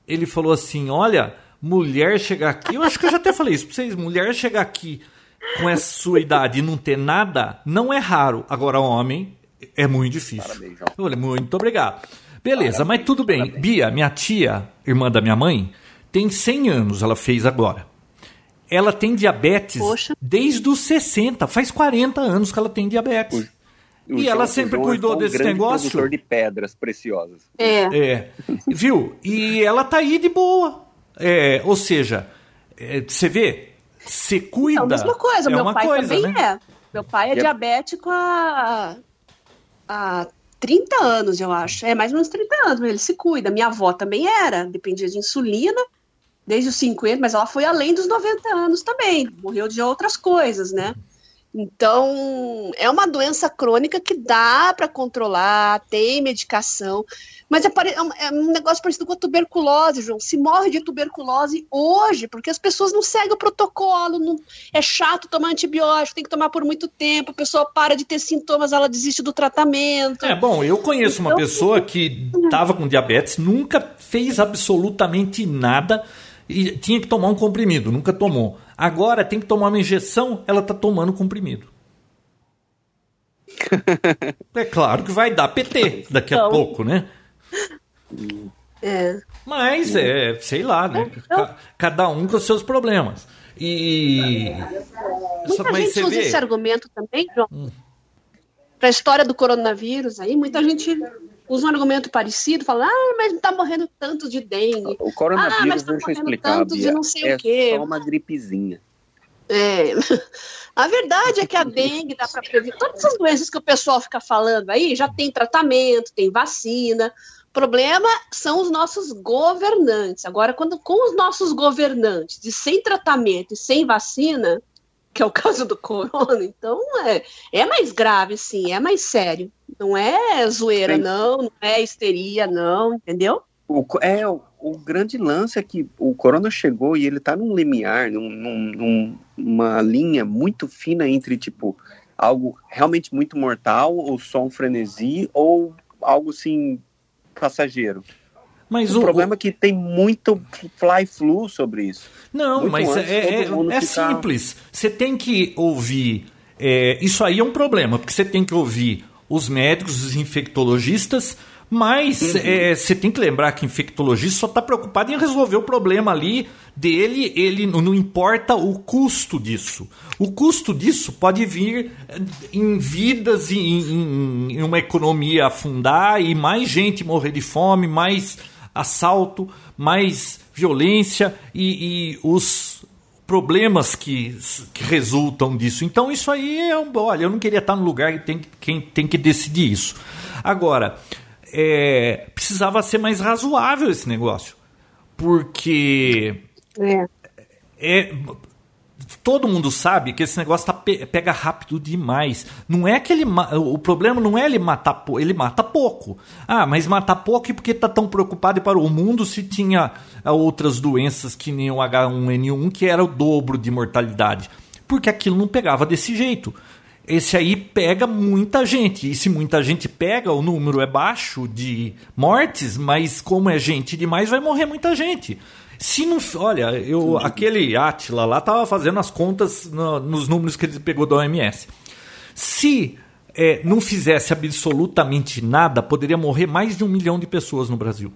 ele falou assim, olha, mulher chegar aqui, eu acho que eu já até falei isso pra vocês, mulher chegar aqui com essa sua idade e não ter nada, não é raro. Agora, homem, é muito difícil. Parabéns, João. Olha, muito obrigado. Beleza, Parabéns, mas tudo bem. Parabéns. Bia, minha tia, irmã da minha mãe, tem 100 anos, ela fez agora. Ela tem diabetes Poxa. desde os 60, faz 40 anos que ela tem diabetes. Poxa e ela sempre cuidou é um desse negócio. produtor de pedras preciosas. É. é. Viu? E ela tá aí de boa. É, ou seja, é, você vê, você cuida. É a mesma coisa, é meu pai coisa, também né? é. Meu pai é, é diabético há, há 30 anos, eu acho. É mais ou menos 30 anos, mas ele se cuida. Minha avó também era, dependia de insulina desde os 50, mas ela foi além dos 90 anos também. Morreu de outras coisas, né? Então, é uma doença crônica que dá para controlar, tem medicação, mas é, é, é, um negócio parecido com a tuberculose, João. Se morre de tuberculose hoje, porque as pessoas não seguem o protocolo, não, é chato tomar antibiótico, tem que tomar por muito tempo, a pessoa para de ter sintomas, ela desiste do tratamento. É, bom, eu conheço então, uma pessoa que estava com diabetes, nunca fez absolutamente nada e tinha que tomar um comprimido, nunca tomou. Agora tem que tomar uma injeção, ela tá tomando comprimido. é claro que vai dar PT daqui a então. pouco, né? É. Mas é, sei lá, né? Então. Cada um com os seus problemas. E. Muita Mas gente usa vê... esse argumento também, João. Hum. Para a história do coronavírus aí, muita gente usa um argumento parecido, fala, ah, mas não tá morrendo tanto de dengue. O coronavírus, ah, mas tá deixa eu explicar, tanto Bia, de não sei é o quê. só uma gripezinha. É. A verdade é que a dengue dá para prevenir. Todas essas doenças que o pessoal fica falando aí já tem tratamento, tem vacina. O problema são os nossos governantes. Agora, quando com os nossos governantes e sem tratamento e sem vacina, que é o caso do corona, então é, é mais grave, sim, é mais sério. Não é zoeira, Sim. não, não é histeria, não, entendeu? O, é, o grande lance é que o corona chegou e ele tá num limiar, num, num, numa linha muito fina entre, tipo, algo realmente muito mortal, ou só um frenesi, ou algo assim, passageiro. Mas o, o problema o... é que tem muito fly-flu sobre isso. Não, muito mas é, é, é simples. Você tem que ouvir. É, isso aí é um problema, porque você tem que ouvir os médicos, os infectologistas, mas uhum. é, você tem que lembrar que infectologista só está preocupado em resolver o problema ali dele, ele não importa o custo disso. O custo disso pode vir em vidas, em, em, em uma economia afundar e mais gente morrer de fome, mais assalto, mais violência e, e os problemas que, que, resultam disso. Então isso aí é um. Olha, eu não queria estar no lugar que tem, quem tem que decidir isso. Agora, é, precisava ser mais razoável esse negócio. Porque. É. é todo mundo sabe que esse negócio tá, pega rápido demais. Não é que ele o problema não é ele matar ele mata pouco. Ah, mas matar pouco e porque tá tão preocupado para o mundo se tinha ah, outras doenças que nem o H1N1 que era o dobro de mortalidade. Porque aquilo não pegava desse jeito. Esse aí pega muita gente. E se muita gente pega, o número é baixo de mortes, mas como é gente demais, vai morrer muita gente. Se não. Olha, eu, aquele Atila lá tava fazendo as contas no, nos números que ele pegou da OMS. Se é, não fizesse absolutamente nada, poderia morrer mais de um milhão de pessoas no Brasil.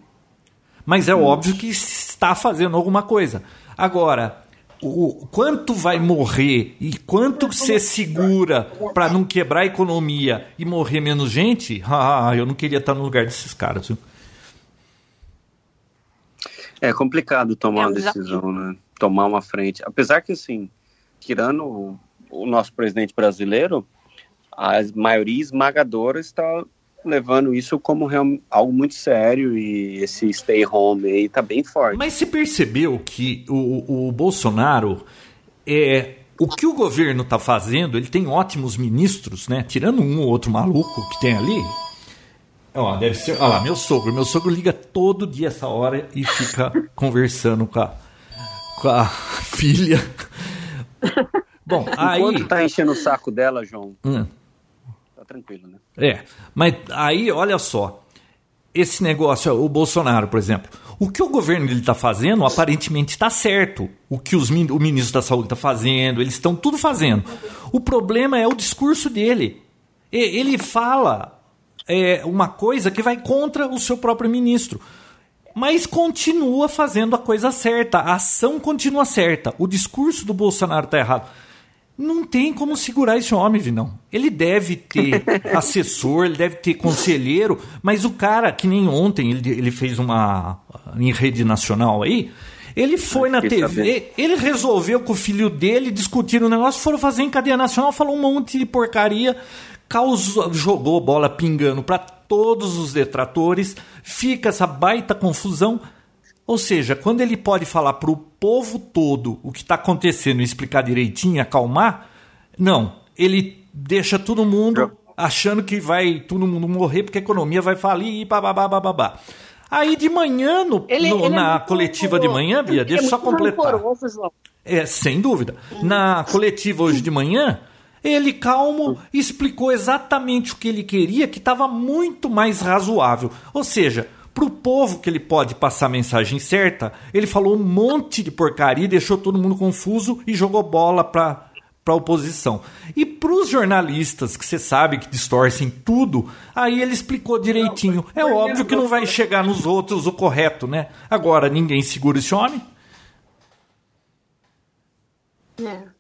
Mas é óbvio que está fazendo alguma coisa. Agora, o quanto vai morrer e quanto você segura para não quebrar a economia e morrer menos gente, ah, eu não queria estar no lugar desses caras. Viu? É complicado tomar é uma decisão, né? Tomar uma frente. Apesar que, assim, tirando o, o nosso presidente brasileiro, a maioria esmagadora está levando isso como real, algo muito sério e esse stay home aí tá bem forte. Mas você percebeu que o, o Bolsonaro é o que o governo está fazendo, ele tem ótimos ministros, né? Tirando um ou outro maluco que tem ali, Ó, deve ser. Olha lá, meu sogro. Meu sogro liga todo dia essa hora e fica conversando com a, com a filha. Bom, aí. Enquanto tá enchendo o saco dela, João. Hum. Tá tranquilo, né? É. Mas aí, olha só. Esse negócio, o Bolsonaro, por exemplo. O que o governo dele está fazendo, aparentemente está certo. O que os, o ministro da Saúde está fazendo, eles estão tudo fazendo. O problema é o discurso dele. Ele fala é, uma coisa que vai contra o seu próprio ministro. Mas continua fazendo a coisa certa, a ação continua certa. O discurso do Bolsonaro está errado. Não tem como segurar esse homem, Vinão. Ele deve ter assessor, ele deve ter conselheiro, mas o cara, que nem ontem ele, ele fez uma. em rede nacional aí, ele foi na TV, sabendo. ele resolveu com o filho dele discutir o um negócio, foram fazer em cadeia nacional, falou um monte de porcaria causou, jogou bola pingando para todos os detratores, fica essa baita confusão. Ou seja, quando ele pode falar para o povo todo o que está acontecendo e explicar direitinho, acalmar, não, ele deixa todo mundo achando que vai todo mundo morrer porque a economia vai falir e babá. Aí de manhã, no, ele, no, ele é na é coletiva de manhã, Bia, deixa eu é só completar. É, sem dúvida. Na coletiva hoje de manhã, ele, calmo, explicou exatamente o que ele queria, que estava muito mais razoável. Ou seja, para o povo que ele pode passar a mensagem certa, ele falou um monte de porcaria, deixou todo mundo confuso e jogou bola para para a oposição. E para os jornalistas, que você sabe que distorcem tudo, aí ele explicou direitinho. É óbvio que não vai chegar nos outros o correto, né? Agora, ninguém segura esse homem. É.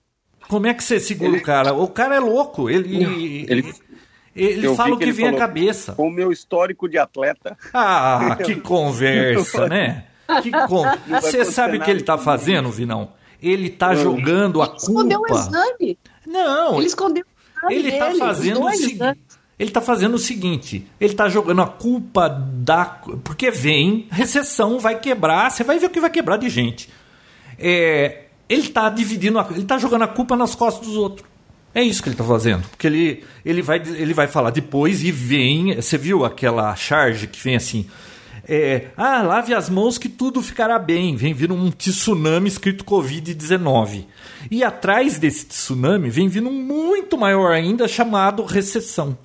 Como é que você segura ele... o cara? O cara é louco. Ele. ele... Ele fala o que, que vem à cabeça. Com o meu histórico de atleta. Ah, que conversa, né? Que con... Você sabe o que ele está fazendo, Vinão? Ele está jogando a culpa. Ele escondeu o exame. Não. Ele escondeu o exame. Ele está fazendo o seguinte. Ele está fazendo o seguinte: ele está jogando a culpa da. Porque vem, recessão, vai quebrar, você vai ver o que vai quebrar de gente. É, ele está dividindo, a, ele está jogando a culpa nas costas dos outros. É isso que ele está fazendo. Porque ele, ele, vai, ele vai falar depois e vem. Você viu aquela charge que vem assim? É, ah, lave as mãos que tudo ficará bem. Vem vir um tsunami escrito Covid-19. E atrás desse tsunami vem vindo um muito maior ainda chamado recessão.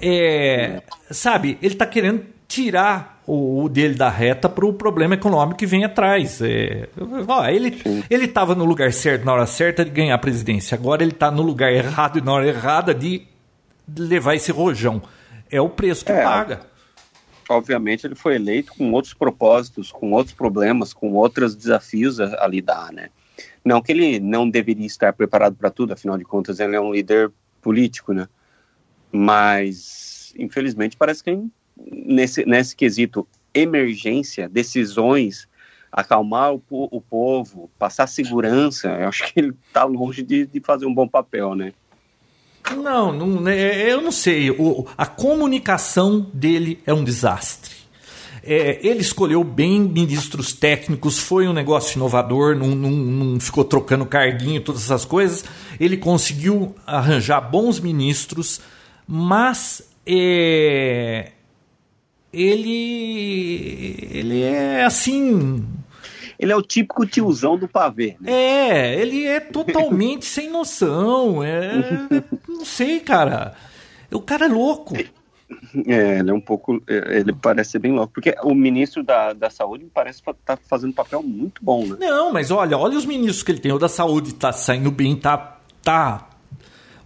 É, sabe, ele está querendo tirar o, o, dele da reta para o problema econômico que vem atrás. É, ó, ele ele estava no lugar certo na hora certa de ganhar a presidência. Agora ele está no lugar errado e na hora errada de levar esse rojão. É o preço que é, paga. Obviamente ele foi eleito com outros propósitos, com outros problemas, com outros desafios a, a lidar, né? Não que ele não deveria estar preparado para tudo, afinal de contas ele é um líder político, né? Mas infelizmente parece que nesse, nesse quesito emergência, decisões, acalmar o, o povo, passar segurança, eu acho que ele está longe de, de fazer um bom papel, né? Não, não né, eu não sei. O, a comunicação dele é um desastre. É, ele escolheu bem ministros técnicos, foi um negócio inovador, não, não, não, ficou trocando carguinho, todas essas coisas. Ele conseguiu arranjar bons ministros, mas é, ele, ele é assim ele é o típico tiozão do pavê. Né? É, ele é totalmente sem noção. É, não sei, cara. O cara é louco. É, ele é um pouco. É, ele parece ser bem louco. Porque o ministro da, da Saúde parece estar tá fazendo um papel muito bom, né? Não, mas olha, olha os ministros que ele tem. O da Saúde tá saindo bem, tá, tá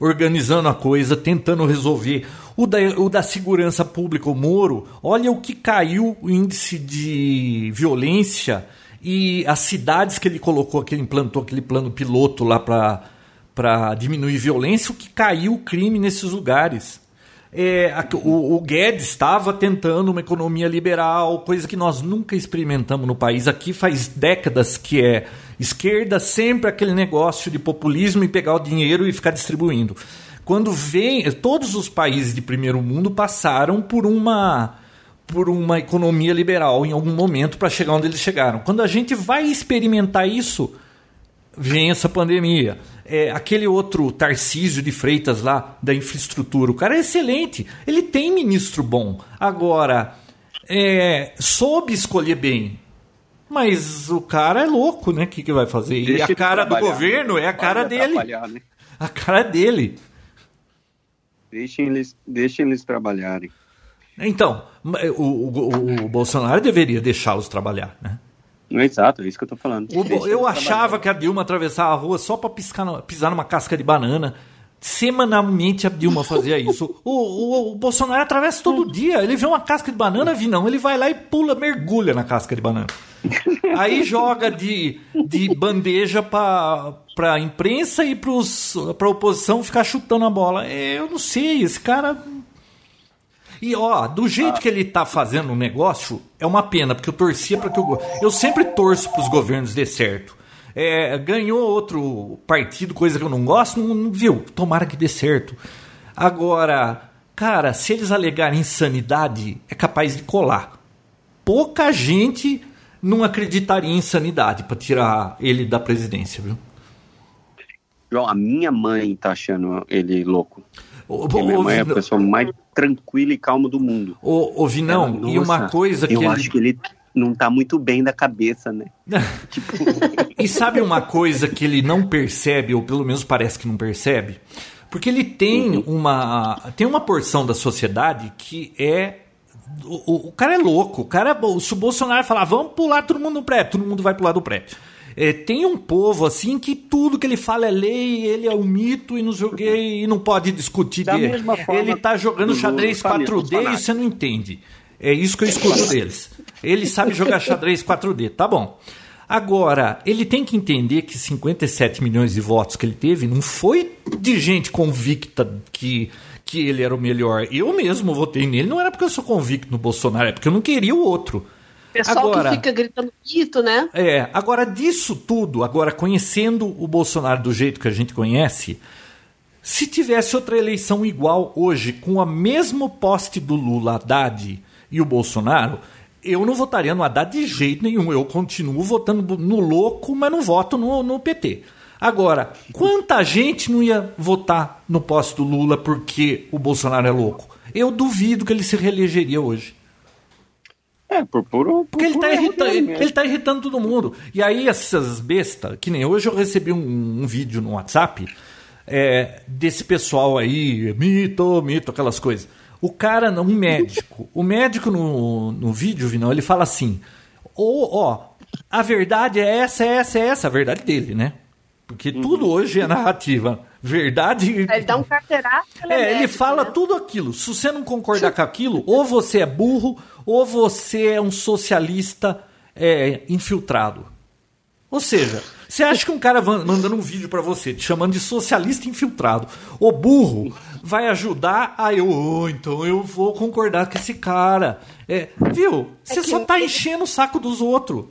organizando a coisa, tentando resolver. O da, o da segurança pública, o Moro, olha o que caiu o índice de violência e as cidades que ele colocou, que ele implantou aquele plano piloto lá para diminuir violência, o que caiu o crime nesses lugares. É, a, o, o, Guedes estava tentando uma economia liberal, coisa que nós nunca experimentamos no país. Aqui faz décadas que é esquerda, sempre aquele negócio de populismo e pegar o dinheiro e ficar distribuindo. Quando vem, todos os países de primeiro mundo passaram por uma por uma economia liberal em algum momento para chegar onde eles chegaram. Quando a gente vai experimentar isso, vem essa pandemia. É, aquele outro Tarcísio de Freitas lá da infraestrutura, o cara é excelente, ele tem ministro bom. Agora, é, soube escolher bem. Mas o cara é louco, né? O que, que vai fazer? Deixa e a cara do governo é a cara dele. Né? A cara dele. Deixem eles, deixem eles trabalharem. Então, o, o, o Bolsonaro deveria deixá-los trabalhar, né? Exato, é isso que eu tô falando. O, eu achava que a Dilma atravessava a rua só para pisar numa casca de banana. Semanalmente a Dilma fazia isso. O, o, o, Bolsonaro atravessa todo dia. Ele vê uma casca de banana, vi não. Ele vai lá e pula, mergulha na casca de banana. Aí joga de, de bandeja para a imprensa e para a oposição ficar chutando a bola. É, eu não sei, esse cara e ó, do jeito que ele tá fazendo o negócio, é uma pena, porque eu torcia para que eu. Eu sempre torço para os governos dê certo. É, ganhou outro partido, coisa que eu não gosto, não, não, viu? Tomara que dê certo. Agora, cara, se eles alegarem insanidade, é capaz de colar. Pouca gente não acreditaria em insanidade para tirar ele da presidência, viu? João, a minha mãe tá achando ele louco. O, minha mãe é a pessoa mais tranquila e calma do mundo. Ô, ô Vinão, Ela, e uma coisa que. Eu ele... acho que ele não tá muito bem da cabeça, né? tipo... e sabe uma coisa que ele não percebe, ou pelo menos parece que não percebe? Porque ele tem uhum. uma. Tem uma porção da sociedade que é o, o, cara é louco. O cara, se o Bolsonaro falar, vamos pular todo mundo no prédio, todo mundo vai pular do prédio. É, tem um povo assim que tudo que ele fala é lei, ele é um mito e não joguei e não pode discutir da dele. Ele está jogando xadrez 4D e você não entende. É isso que eu escuto deles. Ele sabe jogar xadrez 4D, tá bom. Agora, ele tem que entender que 57 milhões de votos que ele teve não foi de gente convicta que, que ele era o melhor. Eu mesmo votei nele, não era porque eu sou convicto no Bolsonaro, é porque eu não queria o outro. Pessoal agora, que fica gritando mito, né? É, agora disso tudo, agora conhecendo o Bolsonaro do jeito que a gente conhece, se tivesse outra eleição igual hoje, com a mesmo poste do Lula, Haddad e o Bolsonaro, eu não votaria no Haddad de jeito nenhum. Eu continuo votando no louco, mas não voto no, no PT. Agora, quanta gente não ia votar no poste do Lula porque o Bolsonaro é louco? Eu duvido que ele se reelegeria hoje. É, por puro. Porque ele tá, irritando, ele, tá irritando todo mundo. E aí, essas bestas, que nem hoje eu recebi um, um vídeo no WhatsApp é, desse pessoal aí, mito, mito, aquelas coisas. O cara, um médico, o médico no, no vídeo, Vinão, ele fala assim: ó, ó, a verdade é essa, é essa, é essa, a verdade dele, né? Porque uhum. tudo hoje é narrativa. Verdade. Ele dá um carteiraço. É, é ele fala né? tudo aquilo. Se você não concordar com aquilo, ou você é burro, ou você é um socialista é, infiltrado. Ou seja, você acha que um cara mandando um vídeo para você, te chamando de socialista infiltrado, ou burro, vai ajudar? Ah, eu, oh, então eu vou concordar com esse cara. É, viu? Você é só tá enchendo o saco dos outros.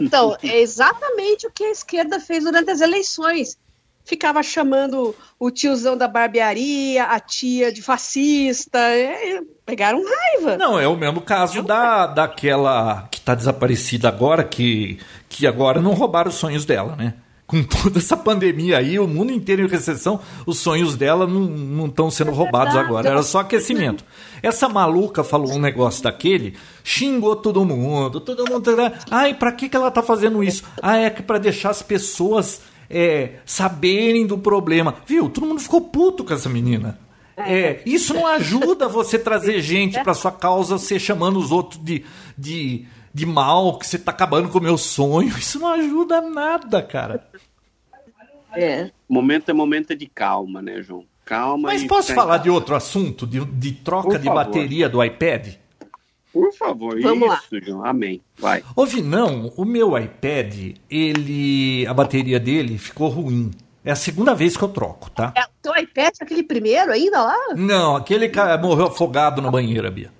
Então, é exatamente o que a esquerda fez durante as eleições ficava chamando o tiozão da barbearia, a tia de fascista. É, pegaram raiva. Não, é o mesmo caso da, daquela que está desaparecida agora, que, que agora não roubaram os sonhos dela, né? Com toda essa pandemia aí, o mundo inteiro em recessão, os sonhos dela não estão sendo é roubados agora, era só aquecimento. Essa maluca falou um negócio daquele, xingou todo mundo, todo mundo. Ai, pra que, que ela tá fazendo isso? Ah, é que para deixar as pessoas é, saberem do problema. Viu? Todo mundo ficou puto com essa menina. É, isso não ajuda você trazer gente para sua causa, você chamando os outros de, de, de mal, que você tá acabando com o meu sonho. Isso não ajuda nada, cara. É. Momento é momento de calma, né, João? Calma. Mas posso falar de outro assunto, de, de troca Por de favor. bateria do iPad? Por favor, Vamos isso, lá. João. Amém. Vai. Ouve, não, o meu iPad, ele. A bateria dele ficou ruim. É a segunda vez que eu troco, tá? É, o teu iPad é aquele primeiro ainda lá? Não, aquele cara morreu afogado na banheira, Bia.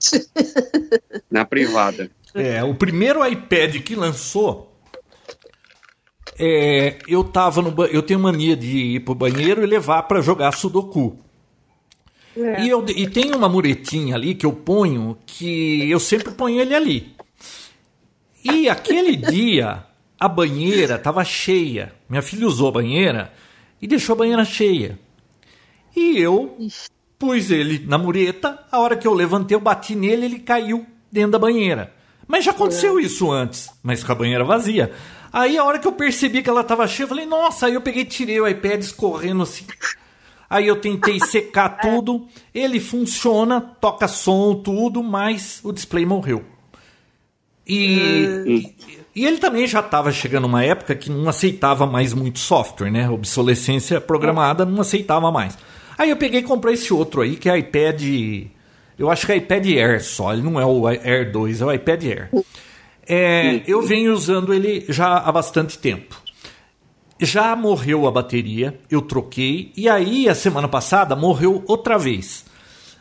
na privada. É, o primeiro iPad que lançou. É, eu tava no eu tenho mania de ir pro banheiro e levar para jogar Sudoku. É. E, eu, e tem uma muretinha ali que eu ponho que eu sempre ponho ele ali. E aquele dia a banheira estava cheia. Minha filha usou a banheira e deixou a banheira cheia. E eu pus ele na mureta. A hora que eu levantei, eu bati nele, ele caiu dentro da banheira. Mas já aconteceu é. isso antes, mas com a banheira vazia. Aí a hora que eu percebi que ela estava cheia, eu falei, nossa, aí eu peguei tirei o iPad escorrendo assim. Aí eu tentei secar tudo, ele funciona, toca som, tudo, mas o display morreu. E, hum. e, ele também já estava chegando uma época que não aceitava mais muito software, né? Obsolescência programada não aceitava mais. Aí eu peguei e comprei esse outro aí, que é iPad. Eu acho que é iPad Air só, ele não é o Air 2, é o iPad Air. É, eu venho usando ele já há bastante tempo já morreu a bateria, eu troquei, e aí a semana passada morreu outra vez.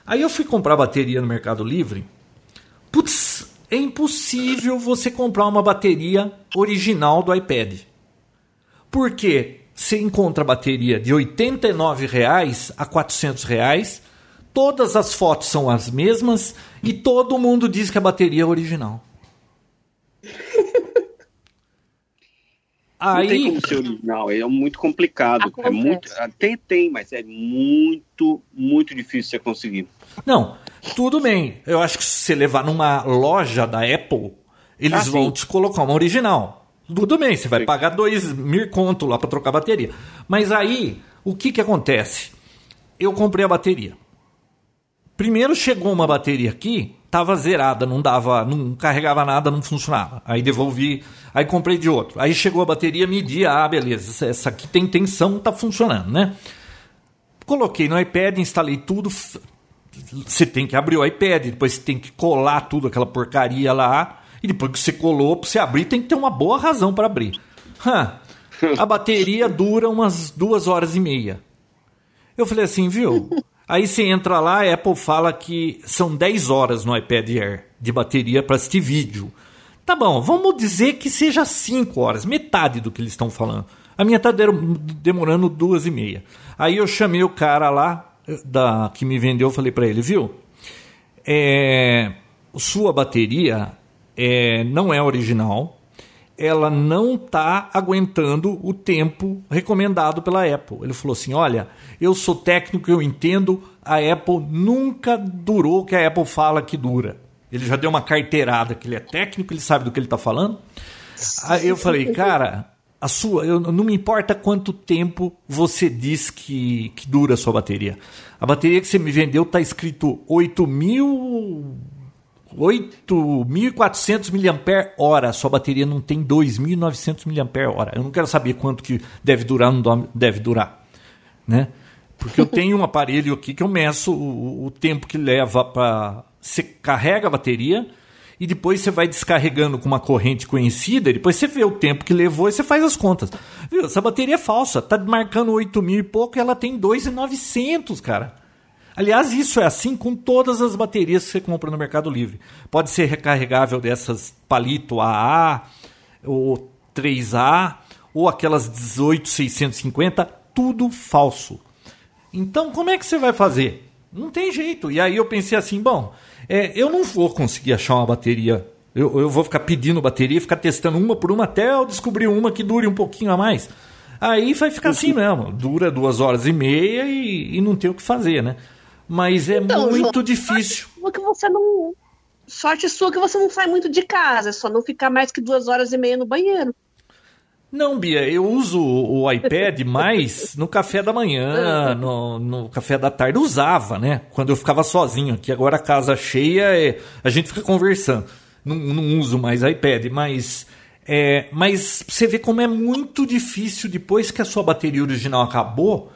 Aí eu fui comprar bateria no Mercado Livre. Putz, é impossível você comprar uma bateria original do iPad. Porque você encontra bateria de R$ 89,00 a R$ reais, todas as fotos são as mesmas e todo mundo diz que a bateria é original. Aí... Não tem como ser original, é muito complicado. É muito, tem, tem, mas é muito, muito difícil você conseguir. Não, tudo bem. Eu acho que se você levar numa loja da Apple, eles ah, vão sim. te colocar uma original. Tudo bem, você vai sim. pagar dois mil conto lá para trocar a bateria. Mas aí, o que que acontece? Eu comprei a bateria. Primeiro chegou uma bateria aqui tava zerada, não dava, não carregava nada, não funcionava. Aí devolvi, aí comprei de outro. Aí chegou a bateria, medi, ah, beleza, essa aqui tem tensão, tá funcionando, né? Coloquei no iPad, instalei tudo. Você tem que abrir o iPad, depois você tem que colar tudo, aquela porcaria lá. E depois que você colou, pra você abrir, tem que ter uma boa razão para abrir. a bateria dura umas duas horas e meia. Eu falei assim, viu? Aí você entra lá, a Apple fala que são 10 horas no iPad Air de bateria para assistir vídeo. Tá bom, vamos dizer que seja 5 horas, metade do que eles estão falando. A minha tá demorando duas e meia. Aí eu chamei o cara lá da que me vendeu, falei para ele, viu? É, sua bateria é, não é original, ela não está aguentando o tempo recomendado pela Apple. Ele falou assim: olha, eu sou técnico, eu entendo, a Apple nunca durou o que a Apple fala que dura. Ele já deu uma carteirada, que ele é técnico, ele sabe do que ele está falando. Aí eu falei, cara, a sua, eu, não me importa quanto tempo você diz que, que dura a sua bateria. A bateria que você me vendeu está escrito 8 mil 8.400 mAh. Sua bateria não tem 2.900 mAh. Eu não quero saber quanto que deve durar não deve durar, né? Porque eu tenho um aparelho aqui que eu meço o, o tempo que leva para você carrega a bateria e depois você vai descarregando com uma corrente conhecida, e depois você vê o tempo que levou e você faz as contas. Viu? Essa bateria é falsa, tá marcando 8 mil e pouco e ela tem 2.900, cara. Aliás, isso é assim com todas as baterias que você compra no Mercado Livre. Pode ser recarregável dessas palito AA ou 3A ou aquelas 18650, tudo falso. Então, como é que você vai fazer? Não tem jeito. E aí eu pensei assim, bom, é, eu não vou conseguir achar uma bateria. Eu, eu vou ficar pedindo bateria, ficar testando uma por uma até eu descobrir uma que dure um pouquinho a mais. Aí vai ficar assim mesmo. Dura duas horas e meia e, e não tem o que fazer, né? Mas é então, muito João, difícil. Sorte que você não. Sorte sua que você não sai muito de casa, é só não ficar mais que duas horas e meia no banheiro. Não, Bia, eu uso o iPad mais no café da manhã, no, no, café da tarde. Usava, né? Quando eu ficava sozinho aqui. Agora a casa cheia, é, a gente fica conversando. Não, não uso mais iPad, mas. É, mas você vê como é muito difícil, depois que a sua bateria original acabou,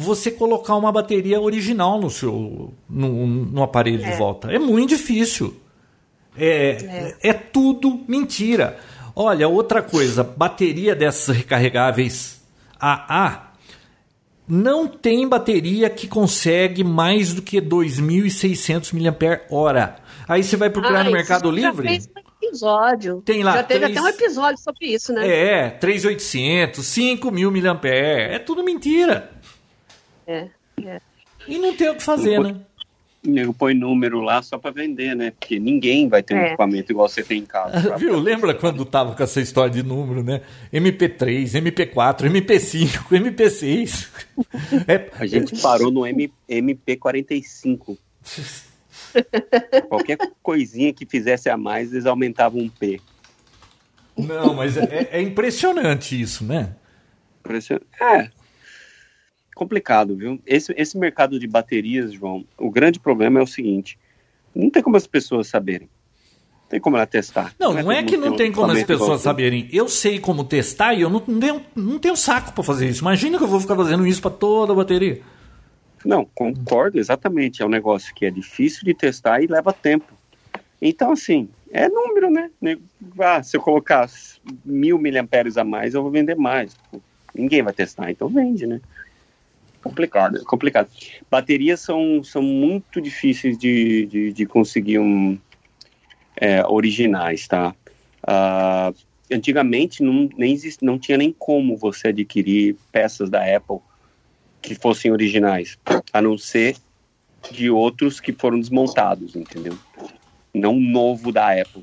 você colocar uma bateria original no seu no, no aparelho é. de volta. É muito difícil. É, é. é tudo mentira. Olha, outra coisa, bateria dessas recarregáveis AA não tem bateria que consegue mais do que 2.600 mAh. Aí você vai procurar ah, no Mercado Livre. Já fez um episódio. Tem lá. Já teve 3... até um episódio sobre isso, né? É, 3.800, 5.000 mAh. É tudo mentira. É, é. E não tem o que fazer, né? nego põe número lá só para vender, né? Porque ninguém vai ter um é. equipamento igual você tem em casa. Viu? Lembra quando tava com essa história de número, né? MP3, MP4, MP5, MP6. É... A gente parou no M... MP45. Qualquer coisinha que fizesse a mais, eles aumentavam um P. Não, mas é, é impressionante isso, né? Impressionante. É, complicado, viu? Esse, esse mercado de baterias, João, o grande problema é o seguinte: não tem como as pessoas saberem. Não tem como ela testar. Não, não, não é, é que não tem como as pessoas saberem. Eu sei como testar e eu não, não, tenho, não tenho saco para fazer isso. Imagina que eu vou ficar fazendo isso para toda a bateria. Não, concordo exatamente. É um negócio que é difícil de testar e leva tempo. Então, assim, é número, né? Ah, se eu colocar mil miliamperes a mais, eu vou vender mais. Ninguém vai testar, então vende, né? Complicado, complicado. Baterias são, são muito difíceis de, de, de conseguir um, é, originais, tá? Uh, antigamente não, nem exist, não tinha nem como você adquirir peças da Apple que fossem originais, a não ser de outros que foram desmontados, entendeu? Não novo da Apple.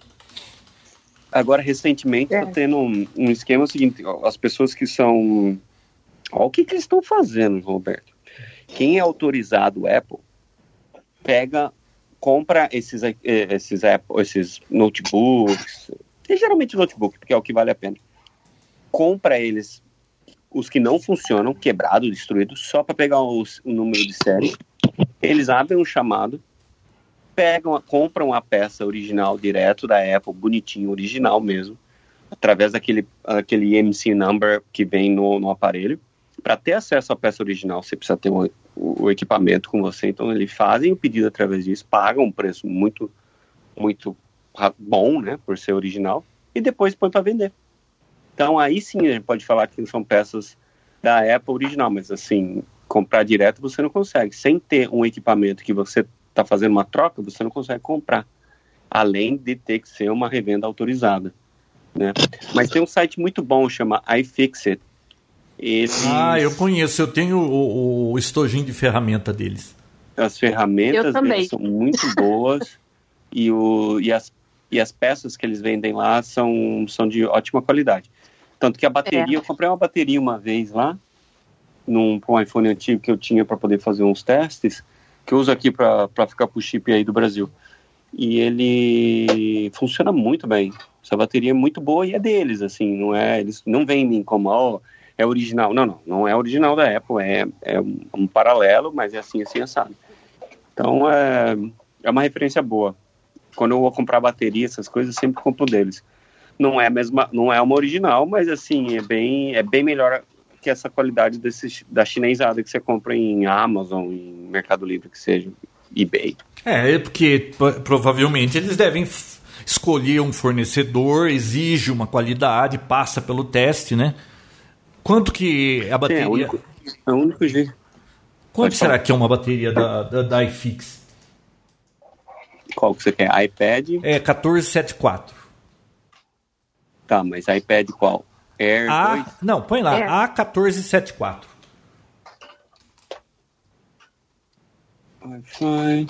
Agora, recentemente, está é. tendo um, um esquema seguinte: as pessoas que são Olha o que, que eles estão fazendo, Roberto. Quem é autorizado Apple pega, compra esses, eh, esses, Apple, esses notebooks, geralmente notebook, porque é o que vale a pena. Compra eles, os que não funcionam, quebrado, destruído, só para pegar os, o número de série. Eles abrem um chamado, pegam, compram a peça original direto da Apple, bonitinho, original mesmo, através daquele aquele MC number que vem no, no aparelho para ter acesso à peça original, você precisa ter o, o, equipamento com você. Então, eles fazem o pedido através disso, pagam um preço muito, muito bom, né, por ser original, e depois põe para vender. Então, aí sim a gente pode falar que são peças da Apple original, mas assim, comprar direto você não consegue. Sem ter um equipamento que você está fazendo uma troca, você não consegue comprar. Além de ter que ser uma revenda autorizada. Né? Mas tem um site muito bom, chama iFixit, eles... Ah, eu conheço, eu tenho o, o estojinho de ferramenta deles. As ferramentas deles são muito boas e, o, e, as, e as peças que eles vendem lá são, são de ótima qualidade. Tanto que a bateria, é. eu comprei uma bateria uma vez lá, num um iPhone antigo que eu tinha para poder fazer uns testes, que eu uso aqui para ficar com o chip aí do Brasil. e ele funciona muito bem. Essa bateria é muito boa e é deles, assim, não é, eles não vendem como, ó, é original. Não, não, não é original da Apple, é, é um, paralelo, mas é assim, assim, assado. Então, é, é uma referência boa. Quando eu vou comprar bateria, essas coisas, eu sempre compro deles. Não é mesma, não é uma original, mas assim, é bem, é bem melhor que essa qualidade desse, da chinesada que você compra em Amazon, em Mercado Livre, que seja, eBay. É, é porque provavelmente eles devem escolher um fornecedor, exige uma qualidade, passa pelo teste, né? Quanto que a bateria... É, o único, é o único jeito. Quanto Pode será falar. que é uma bateria da, da, da iFix? Qual que você quer? iPad? É 1474. Tá, mas iPad qual? Air A, 2? Não, põe lá, Air. A1474. Wi-Fi,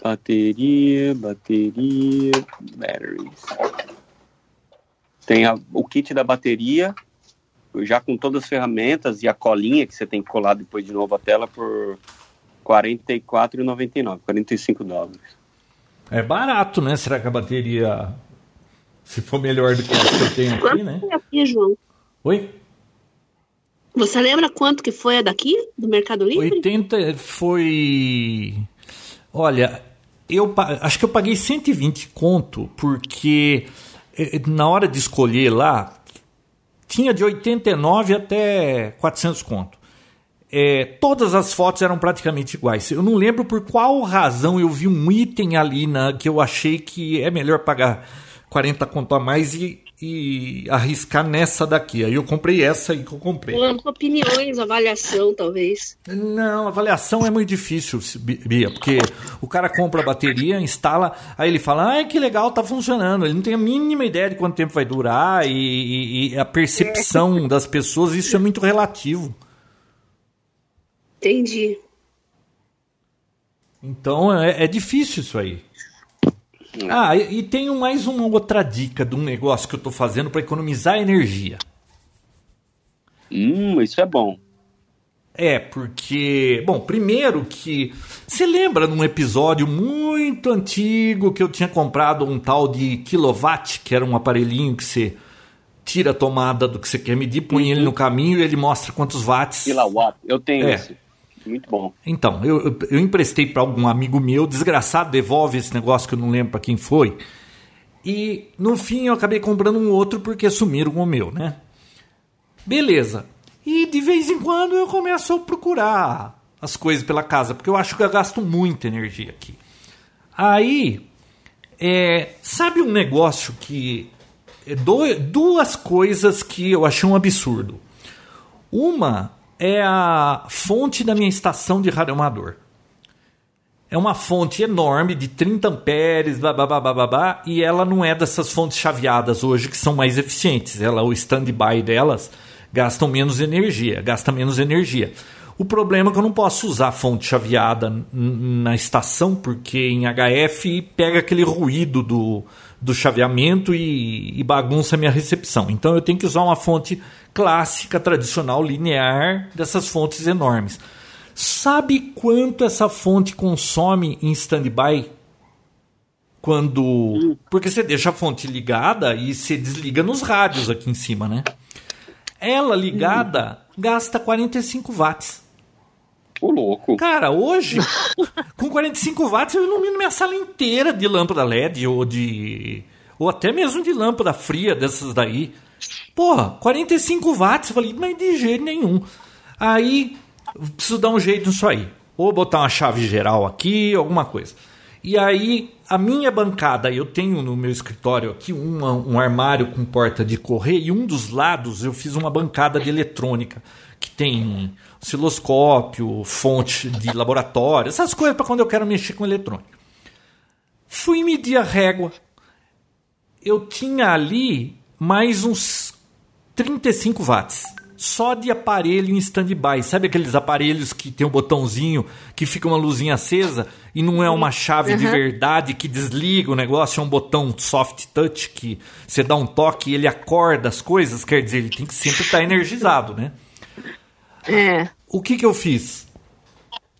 bateria, bateria, batteries. Tem a, o kit da bateria, já com todas as ferramentas e a colinha que você tem que colar depois de novo a tela por R$ 44,99, 45 dólares. É barato, né? Será que a bateria, se for melhor do que essa que eu tenho aqui, né? aqui, João? Oi? Você lembra quanto que foi a daqui, do Mercado Livre? 80 foi... Olha, eu acho que eu paguei 120 conto, porque eh, na hora de escolher lá, tinha de 89 até 400 conto. É, todas as fotos eram praticamente iguais. Eu não lembro por qual razão eu vi um item ali na que eu achei que é melhor pagar 40 conto a mais e e arriscar nessa daqui. Aí eu comprei essa aí que eu comprei. opiniões, avaliação, talvez. Não, avaliação é muito difícil, Bia, porque o cara compra a bateria, instala, aí ele fala, ai que legal, tá funcionando. Ele não tem a mínima ideia de quanto tempo vai durar e, e, e a percepção é. das pessoas, isso é muito relativo. Entendi. Então é, é difícil isso aí. Ah, e, e tem mais uma outra dica de um negócio que eu estou fazendo para economizar energia. Hum, isso é bom. É, porque. Bom, primeiro que. Você lembra num episódio muito antigo que eu tinha comprado um tal de kilowatt, que era um aparelhinho que você tira a tomada do que você quer medir, põe uhum. ele no caminho e ele mostra quantos watts. Kilowatt, eu tenho é. esse. Muito bom. Então, eu, eu, emprestei para algum amigo meu, desgraçado, devolve esse negócio que eu não lembro para quem foi. E no fim eu acabei comprando um outro porque sumiram o meu, né? Beleza. E de vez em quando eu começo a procurar as coisas pela casa, porque eu acho que eu gasto muita energia aqui. Aí, é, sabe um negócio que. É duas coisas que eu achei um absurdo. Uma é a fonte da minha estação de radioamador. É uma fonte enorme de 30 amperes, blá, blá, blá, blá, blá, e ela não é dessas fontes chaveadas hoje que são mais eficientes. Ela, o stand-by delas gastam menos energia, gasta menos energia. O problema é que eu não posso usar fonte chaveada na estação, porque em HF pega aquele ruído do, do chaveamento e, e bagunça a minha recepção. Então eu tenho que usar uma fonte clássica, tradicional, linear, dessas fontes enormes. Sabe quanto essa fonte consome em standby? Quando. Porque você deixa a fonte ligada e você desliga nos rádios aqui em cima, né? Ela ligada gasta 45 watts. O louco. Cara, hoje, com 45 watts, eu ilumino minha sala inteira de lâmpada LED ou de. ou até mesmo de lâmpada fria dessas daí. Porra, 45 watts. Eu falei, mas de jeito nenhum. Aí, preciso dar um jeito nisso aí. Ou botar uma chave geral aqui, alguma coisa. E aí, a minha bancada, eu tenho no meu escritório aqui um armário com porta de correr e um dos lados eu fiz uma bancada de eletrônica que tem osciloscópio, fonte de laboratório, essas coisas para quando eu quero mexer com eletrônica. Fui medir a régua. Eu tinha ali mais uns 35 watts. Só de aparelho em stand-by. Sabe aqueles aparelhos que tem um botãozinho que fica uma luzinha acesa e não é uma chave uhum. de verdade que desliga o negócio, é um botão soft touch que você dá um toque e ele acorda as coisas? Quer dizer, ele tem que sempre estar energizado, né? É. O que, que eu fiz?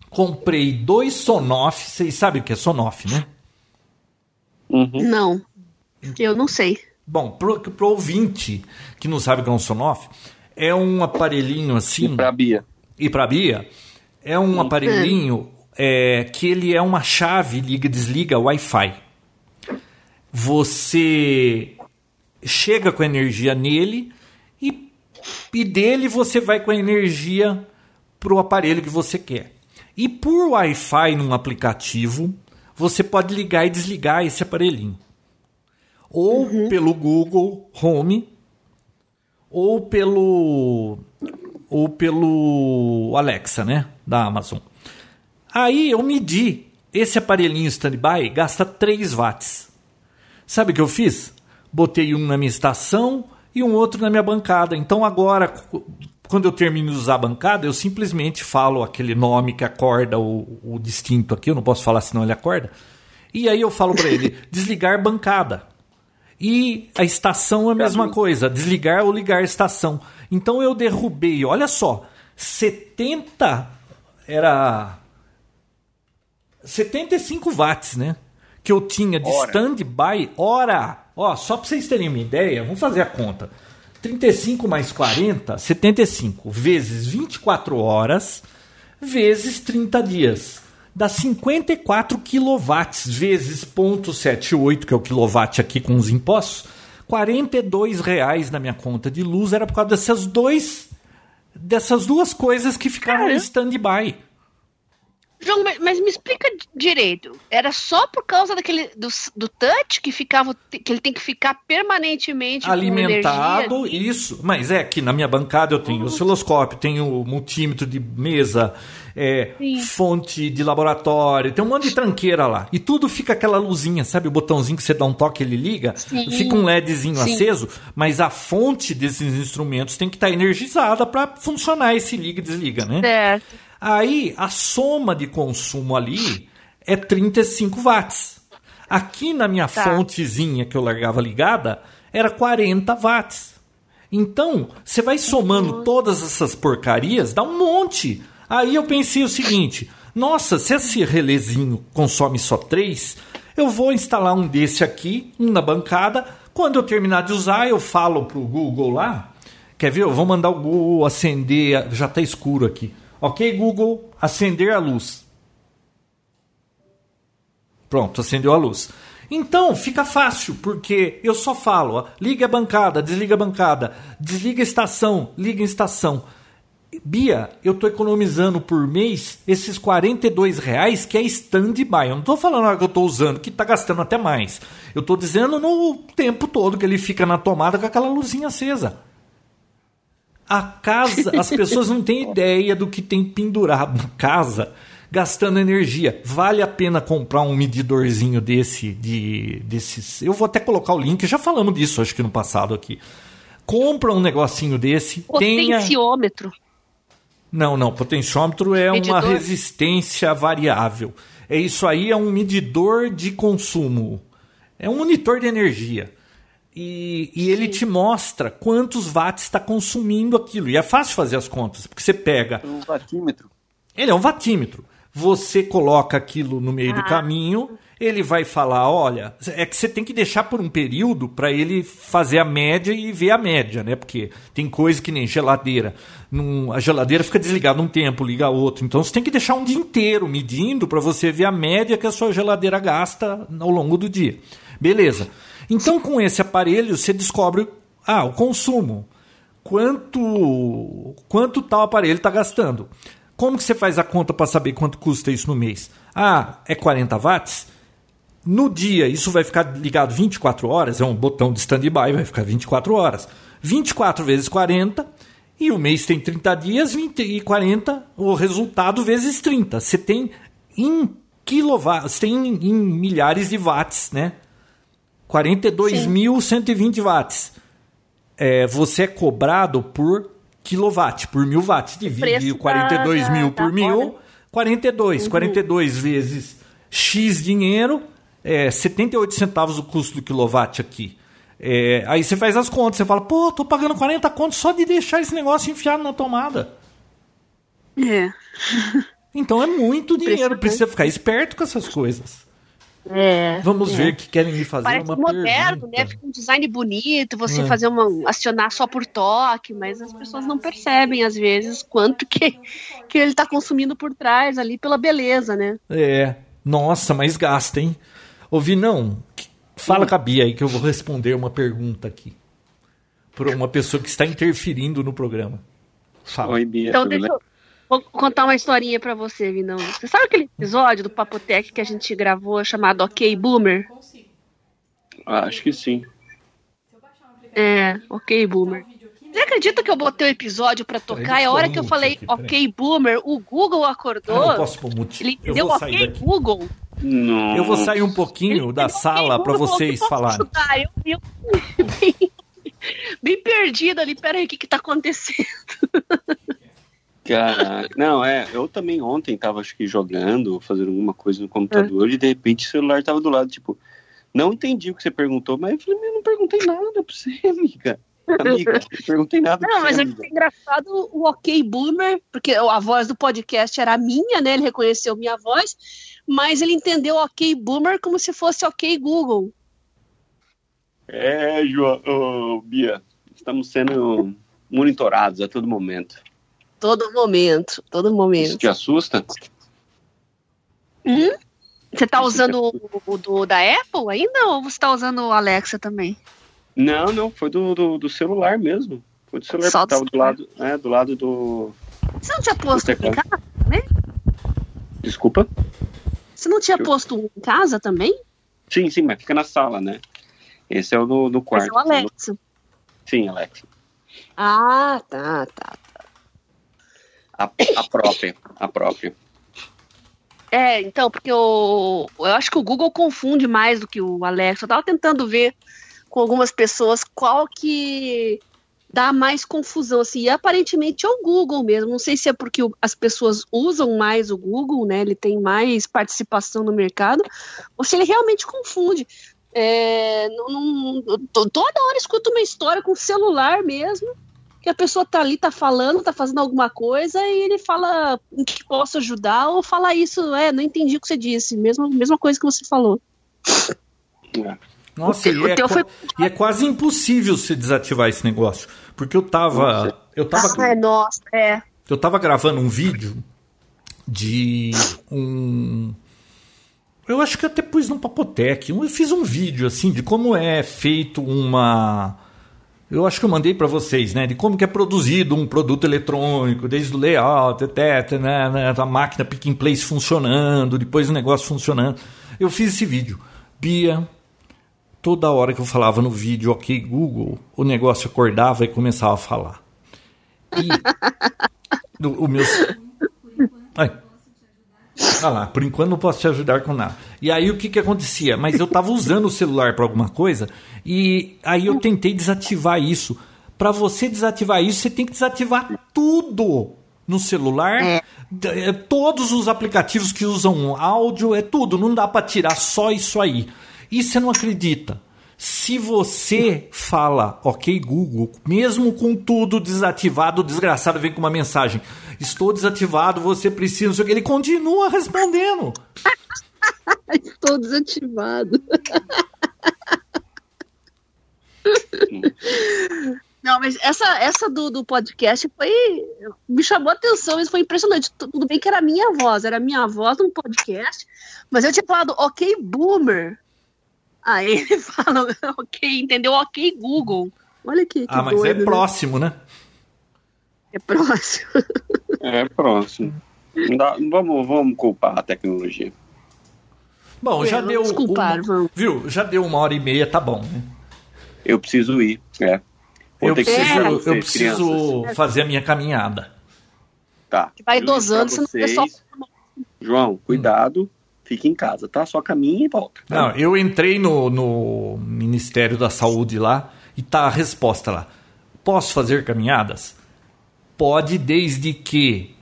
Comprei dois Sonoff. Vocês sabem o que é Sonoff, né? Uhum. Não, eu não sei. Bom, pro, pro ouvinte que não sabe o que é um sonoff, é um aparelhinho assim. E pra Bia. E pra Bia, é um aparelhinho é, que ele é uma chave liga desliga Wi-Fi. Você chega com a energia nele e, e dele você vai com a energia para o aparelho que você quer. E por Wi-Fi num aplicativo, você pode ligar e desligar esse aparelhinho. Ou uhum. pelo Google Home, ou pelo ou pelo Alexa, né, da Amazon. Aí eu medi esse aparelhinho standby gasta 3 watts. Sabe o que eu fiz? Botei um na minha estação e um outro na minha bancada. Então agora quando eu termino de usar a bancada, eu simplesmente falo aquele nome que acorda o, o distinto aqui, eu não posso falar senão ele acorda. E aí eu falo para ele, desligar bancada. E a estação é a mesma coisa, desligar ou ligar a estação. Então eu derrubei, olha só, 70 era 75 watts, né? Que eu tinha de stand-by hora. Ó, só para vocês terem uma ideia, vamos fazer a conta. 35 mais 40, 75, vezes 24 horas, vezes 30 dias. Dá 54 quilowatts, vezes 0,78, que é o quilowatt aqui com os impostos, 42 reais na minha conta de luz era por causa dessas, dois, dessas duas coisas que ficaram em stand-by. João, mas me explica direito. Era só por causa daquele do, do touch que ficava que ele tem que ficar permanentemente alimentado, isso. Mas é que na minha bancada eu tenho uhum. osciloscópio, tenho multímetro de mesa, é, fonte de laboratório, tem um monte de tranqueira lá. E tudo fica aquela luzinha, sabe? O botãozinho que você dá um toque ele liga, Sim. fica um LEDzinho Sim. aceso, mas a fonte desses instrumentos tem que estar energizada para funcionar esse liga e desliga, né? Certo. Aí a soma de consumo ali é 35 watts. Aqui na minha tá. fontezinha que eu largava ligada era 40 watts. Então, você vai somando todas essas porcarias, dá um monte. Aí eu pensei o seguinte: nossa, se esse relezinho consome só 3, eu vou instalar um desse aqui, um na bancada. Quando eu terminar de usar, eu falo pro Google lá. Quer ver? Eu vou mandar o Google acender. Já está escuro aqui. Ok, Google, acender a luz. Pronto, acendeu a luz. Então fica fácil, porque eu só falo: ó, liga a bancada, desliga a bancada, desliga a estação, liga a estação. Bia, eu estou economizando por mês esses 42 reais que é stand-by. Eu não estou falando que eu estou usando, que está gastando até mais. Eu estou dizendo no tempo todo que ele fica na tomada com aquela luzinha acesa. A casa, as pessoas não têm ideia do que tem pendurado na casa gastando energia. Vale a pena comprar um medidorzinho desse, de, desses. Eu vou até colocar o link, já falamos disso, acho que no passado aqui. Compra um negocinho desse. Potenciômetro. Tenha... Não, não. Potenciômetro é Medidor. uma resistência variável. É isso aí, é um medidor de consumo. É um monitor de energia. E, e ele te mostra quantos watts está consumindo aquilo. E é fácil fazer as contas, porque você pega. Um watímetro. Ele é um watímetro. Você coloca aquilo no meio ah. do caminho, ele vai falar: olha, é que você tem que deixar por um período para ele fazer a média e ver a média, né? Porque tem coisa que nem geladeira. Num, a geladeira fica desligada um tempo, liga outro. Então você tem que deixar um dia inteiro medindo para você ver a média que a sua geladeira gasta ao longo do dia. Beleza. Então, com esse aparelho, você descobre ah, o consumo. Quanto, quanto tal aparelho está gastando. Como que você faz a conta para saber quanto custa isso no mês? Ah, é 40 watts? No dia, isso vai ficar ligado 24 horas, é um botão de stand-by, vai ficar 24 horas. 24 vezes 40, e o mês tem 30 dias, 20 e 40, o resultado vezes 30. Você tem em quilowatts, tem em milhares de watts, né? 42.120 watts. É, você é cobrado por quilowatt, por mil watts. Divide 42 da, mil por mil, 42. Uhum. 42 vezes X dinheiro, é 78 centavos o custo do quilowatt aqui. É, aí você faz as contas, você fala, pô, tô pagando 40 contos só de deixar esse negócio enfiado na tomada. É. Então é muito dinheiro, precisa ficar esperto com essas coisas. É, Vamos é. ver que querem me fazer Parece uma moderno, pergunta. né? Fica um design bonito, você É. fazer uma. acionar só por toque, mas as pessoas não percebem, às vezes, quanto que, que ele tá consumindo por trás ali pela beleza, né? É. Nossa, mas gasta, hein? Ouvi, não. Fala com a Bia aí que eu vou responder uma pergunta aqui. Por uma pessoa que está interferindo no programa. Fala. Oi, Bia. Então, tudo deixa eu vou contar uma historinha pra você, Vinão. Você sabe aquele episódio do Papotec que a gente gravou chamado Ok Boomer? Ah, acho que sim. É, Ok Boomer. Você acredita que eu botei o episódio pra tocar e a hora que eu falei aqui. Ok Boomer, o Google Ah, acordou? não posso pôr mute. Ele Eu deu vou sair Ok daqui. Google. Não. Eu vou sair um pouquinho Ele da sala ok para vocês falarem. Eu, eu bem, bem perdida ali. Peraí, o que que tá acontecendo? Caraca. Não, é, eu também ontem tava, acho que, jogando, fazendo alguma coisa no computador, e de repente o celular tava do lado, tipo, não entendi o que você perguntou, mas eu falei, eu não perguntei nada pra você, amiga. Amiga, não perguntei nada pra Não, mas achei engraçado o Ok Boomer, porque a voz do podcast era minha, né? Ele reconheceu minha voz, mas ele entendeu Ok Boomer como se fosse Ok Google. É, João, ô, Bia, estamos sendo monitorados a todo momento. Todo momento, todo Isso momento. te assusta? Você tá Isso usando o, o do, da Apple ainda ou você tá usando o Alexa também? Não, não, foi do, do, do celular mesmo. Foi do celular, Só que do tava do lado, é, do lado do... Você não tinha posto em casa? né? Desculpa? Você não tinha Eu- posto um em casa também? Sim, sim, mas fica na sala, né? Esse é o do, do Mas quarto. é o Alexa. Sim, Alex. Ah, tá, tá. A, a própria, a própria. É, então, porque eu, eu acho que o Google confunde mais do que o Alexa. Eu tava tentando ver com algumas pessoas qual que dá mais confusão, assim, e aparentemente é o Google mesmo. Não sei se é porque as pessoas usam mais o Google, né? Ele tem mais participação no mercado, ou se ele realmente confunde. É, não- não- toda hora escuto uma história com celular mesmo, que a pessoa tá ali, tá falando, tá fazendo alguma coisa, e ele fala em que posso ajudar, ou fala isso, é, não entendi o que você disse, mesma, mesma coisa que você falou. É. Nossa, O teu- e, é teu foi- e é quase impossível se desativar esse negócio. Porque eu tava. Eu tava, Ai, nossa, é. eu tava gravando um vídeo de um. Eu acho que até pus no Papotec. Eu fiz um vídeo assim de como é feito uma. Eu acho que eu mandei para vocês, né? De como que é produzido um produto eletrônico, desde o layout, etc, né, né, a máquina pick and place funcionando, depois o negócio funcionando. Eu fiz esse vídeo. Bia, toda hora que eu falava no vídeo, ok, Google, o negócio acordava e começava a falar. E do- o meu. Ai. Ah lá, por enquanto não posso te ajudar com nada. E aí o que que acontecia? Mas eu tava usando o celular para alguma coisa e aí eu tentei desativar isso. Para você desativar isso, você tem que desativar tudo no celular. É. É, Todos os aplicativos que usam áudio, é tudo. Não dá para tirar só isso aí. E você não acredita. Se você fala, ok, Google, mesmo com tudo desativado, o desgraçado vem com uma mensagem: Estou desativado, você precisa. Ele continua respondendo. Estou desativado. Não, mas essa, essa do, do podcast foi. Me chamou a atenção, isso foi impressionante. Tu- Tudo bem que era minha voz, era minha voz num podcast, mas eu tinha falado ok, boomer. Aí ele fala, ok, entendeu? Ok, Google. Olha que, que ah, mas doido, é né? próximo, né? É próximo. É próximo. Não dá- vamos, vamos culpar a tecnologia. Bom, É, já vamos deu. desculpar, uma- vamos. Viu? Já deu uma hora e meia, tá bom, né? Eu preciso ir. É. Vou Eu que preciso, eu vocês, preciso crianças. fazer a minha caminhada. Tá. Vai dosando, senão o pessoal. vocês, João, cuidado. Fique em casa, tá? Só caminha e volta. Não, eu entrei no, no Ministério da Saúde lá e tá a resposta lá. Posso fazer caminhadas? Pode, desde que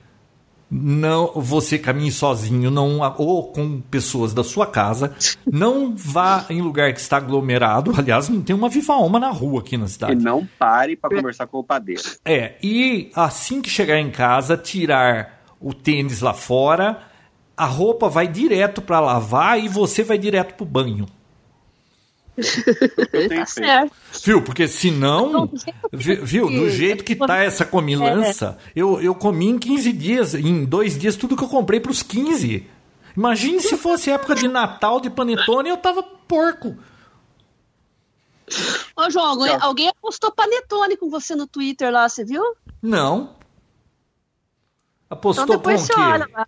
não você caminhe sozinho, não ou com pessoas da sua casa, não vá em lugar que está aglomerado. Aliás, não tem uma viva alma na rua aqui na E cidade. não pare pra conversar com o padeiro. É, e assim que chegar em casa, tirar o tênis lá fora, a roupa vai direto para lavar e você vai direto pro banho. tá certo. Viu? Porque senão, viu, do jeito que tá essa comilança, é. eu, eu comi em 15 dias, em dois dias, tudo que eu comprei pros 15. Imagine se fosse época de Natal de panetone, eu tava porco. Ô, João, alguém, alguém apostou panetone com você no Twitter lá, você viu? Não. Apostou então com o quê?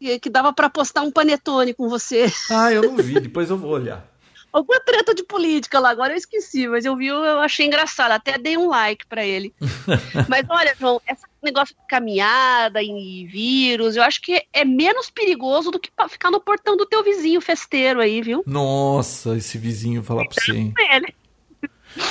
Que, dava para apostar um panetone com você. Ah, eu não vi, depois eu vou olhar alguma treta de política lá, agora eu esqueci, mas eu vi, eu achei engraçado, até dei um like para ele. mas olha, João, esse negócio de caminhada e vírus, eu acho que é menos perigoso do que ficar no portão do teu vizinho festeiro aí, viu? Nossa, esse vizinho falar pra você. Hein? Ele.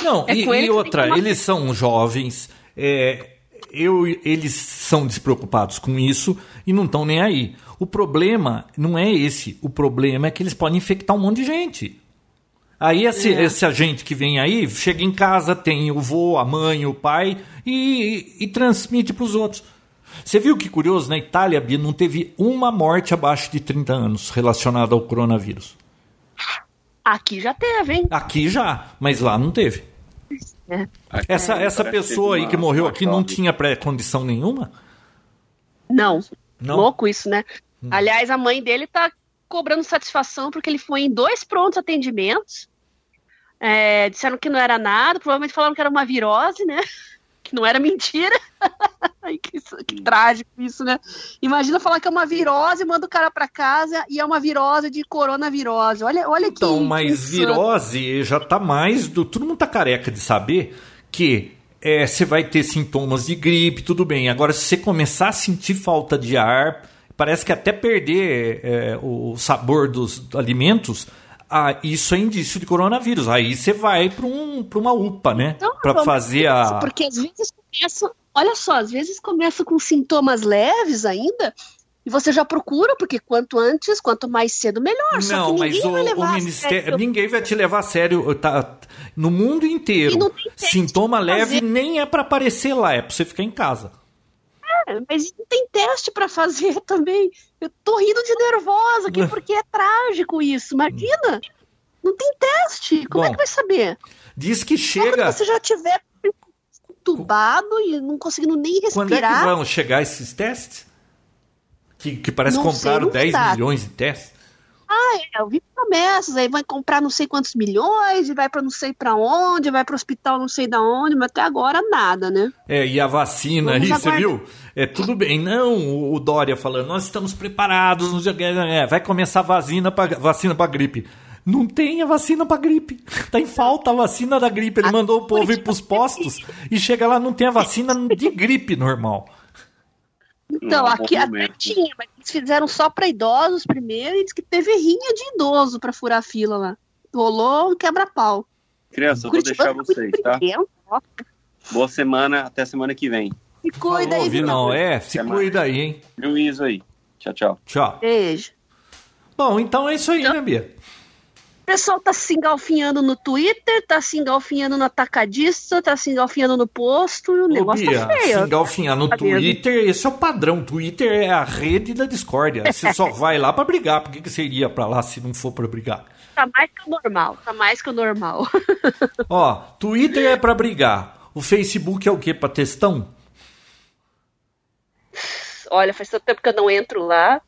Não, é e, e outra, eles são jovens, é, eu, eles são despreocupados com isso e não estão nem aí. O problema não é esse. O problema é que eles podem infectar um monte de gente. Aí esse, é. esse agente que vem aí chega em casa, tem o vô, a mãe, o pai e, e, e transmite para os outros. Você viu que curioso? Na Itália, Bia, não teve uma morte abaixo de 30 anos relacionada ao coronavírus. Aqui já teve, hein? Aqui já, mas lá não teve. É. Essa, é, essa pessoa aí que morreu aqui não tinha pré-condição nenhuma? Não. não. Louco isso, né? Hum. Aliás, a mãe dele tá cobrando satisfação porque ele foi em dois prontos atendimentos é, disseram que não era nada, provavelmente falaram que era uma virose, né? Que não era mentira. Que, que, trágico isso, né? Imagina falar que é uma virose, manda o cara para casa e é uma virose de coronavirose. Olha, olha então, que. Então, mas virose já tá mais do. Todo mundo tá careca de saber que é, você vai ter sintomas de gripe, tudo bem. Agora, se você começar a sentir falta de ar, parece que até perder é, o sabor dos alimentos ah, isso é indício de coronavírus. Aí você vai para um, uma UPA, né? Então, para fazer a. Porque às vezes começa. Olha só, às vezes começa com sintomas leves ainda. E você já procura, porque quanto antes, quanto mais cedo, melhor. Não, mas o, o ministério. Ninguém vai te levar a sério. Tá, no mundo inteiro. Sintoma leve nem é para aparecer lá, é para você ficar em casa. É, mas não tem teste para fazer também. Eu tô rindo de nervosa aqui porque é trágico isso. Imagina! Não tem teste. Como é Bom, é que vai saber? Diz que chega. Quando você já tiver entubado e não conseguindo nem respirar. Quando é que vão chegar esses testes? Que, que parece que compraram 10 tá. milhões de testes. Ah, é, eu vi promessas, aí vai comprar não sei quantos milhões, e vai para não sei para onde, vai para o hospital não sei da onde, mas até agora nada, né? É, e a vacina Vamos aí, aguardar. você viu? É tudo bem, não o Dória falando, nós estamos preparados, é, vai começar a vacina para vacina para gripe. Não tem a vacina para gripe. Tá em falta a vacina da gripe. Ele a mandou o povo ir para os postos e chega lá não tem a vacina de gripe normal. Então, aqui até tinha, mas fizeram só para idosos primeiro e diz que teve rinha de idoso para furar a fila lá. Rolou um quebra-pau. Criança, eu vou deixar vocês, tá? Boa semana, até semana que vem. Se cuida Falou, aí, não é? Se semana. cuida aí, hein? Juízo aí. Tchau, tchau. Tchau. Beijo. Bom, então é isso aí, então, né, Bia? Pessoal tá se engalfinhando no Twitter, tá se engalfinhando no atacadista, tá se engalfinhando no posto e o Ô, negócio tá Bia, tá feio. Se engalfinhar no tá Twitter, esse é o padrão. Twitter é a rede da discórdia. Você só vai lá para brigar. Por que, que você iria pra lá se não for para brigar? Tá mais que o normal. Tá mais que o normal. Ó, Twitter é para brigar. O Facebook é o quê? Pra testão? Olha, faz tanto tempo que eu não entro lá.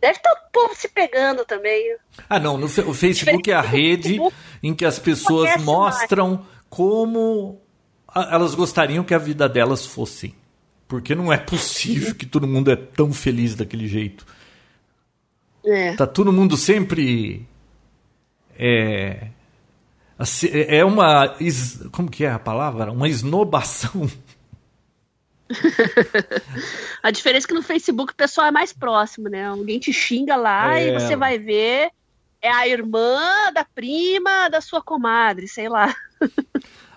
Deve estar tá o povo se pegando também. Ah, não. No, o Facebook é a rede em que as pessoas mostram mais. como elas gostariam que a vida delas fosse. Porque não é possível que todo mundo é tão feliz daquele jeito. É. Tá todo mundo sempre. É. É uma. Como que é a palavra? Uma esnobação a diferença é que no Facebook o pessoal é mais próximo, né? Alguém te xinga lá é. e você vai ver é a irmã da prima da sua comadre, sei lá.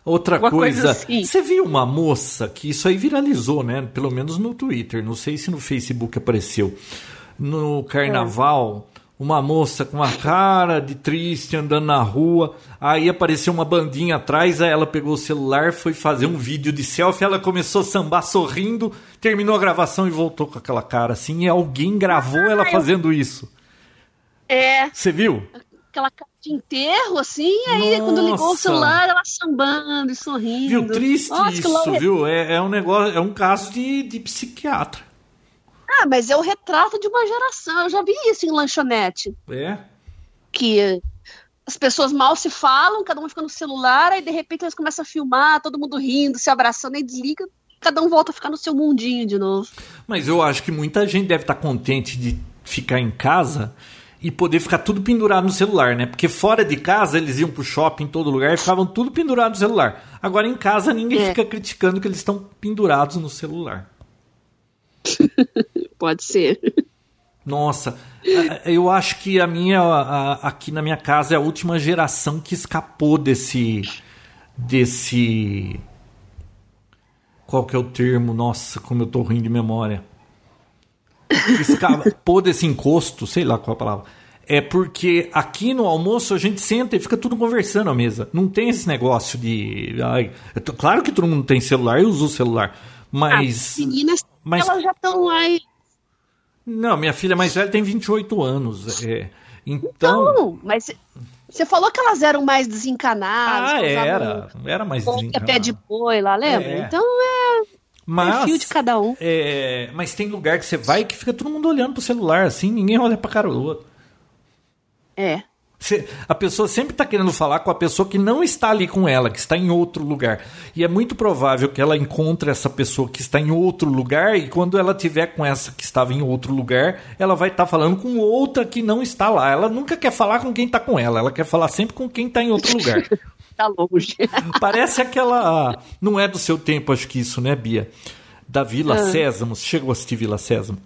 Outra coisa, coisa assim. você viu uma moça que isso aí viralizou, né? Pelo menos no Twitter, não sei se no Facebook apareceu. No carnaval. Uma moça com uma cara de triste andando na rua. Aí apareceu uma bandinha atrás, aí ela pegou o celular, foi fazer um vídeo de selfie, ela começou a sambar sorrindo, terminou a gravação e voltou com aquela cara assim, e alguém gravou ela fazendo isso. É. Você viu? Aquela cara de enterro, assim, e aí quando ligou o Nossa. celular, ela sambando e sorrindo. Viu? Triste Nossa, isso, viu? É, é um negócio, é um caso de, de psiquiatra. Ah, mas é o retrato de uma geração. Eu já vi isso em lanchonete. É? Que as pessoas mal se falam, cada um fica no celular, aí de repente eles começam a filmar, todo mundo rindo, se abraçando, aí desliga, cada um volta a ficar no seu mundinho de novo. Mas eu acho que muita gente deve estar contente de ficar em casa e poder ficar tudo pendurado no celular, né? Porque fora de casa eles iam pro shopping em todo lugar e ficavam tudo pendurado no celular. Agora em casa ninguém É. fica criticando que eles estão pendurados no celular. Pode ser. Nossa, a- eu acho que a minha a- aqui na minha casa é a última geração que escapou desse desse qual que é o termo? Nossa, como eu tô ruim de memória. Escapou desse encosto, sei lá qual a palavra. É porque aqui no almoço a gente senta e fica tudo conversando à mesa. Não tem esse negócio de. Ai, tô- claro que todo mundo tem celular e usa o celular. Mas. As meninas, mas- elas já estão aí. Não, minha filha mais velha tem 28 anos. É, então. Não, mas você falou que elas eram mais desencanadas. ah, era. Era mais boca, desencanado. pé de boi lá, lembra? É. Então é Mas, perfil de cada um. é, mas tem lugar que você vai que fica todo mundo olhando pro celular, assim, ninguém olha pra cara do outro. É. A pessoa sempre está querendo falar com a pessoa que não está ali com ela, que está em outro lugar. E é muito provável que ela encontre essa pessoa que está em outro lugar e quando ela tiver com essa que estava em outro lugar, ela vai estar falando com outra que não está lá. Ela nunca quer falar com quem está com ela, ela quer falar sempre com quem está em outro lugar. Tá longe. Parece aquela. Não é do seu tempo, acho que isso, né, Bia? Da Vila Ah. Sésamo. Você chegou a assistir Vila Sésamo?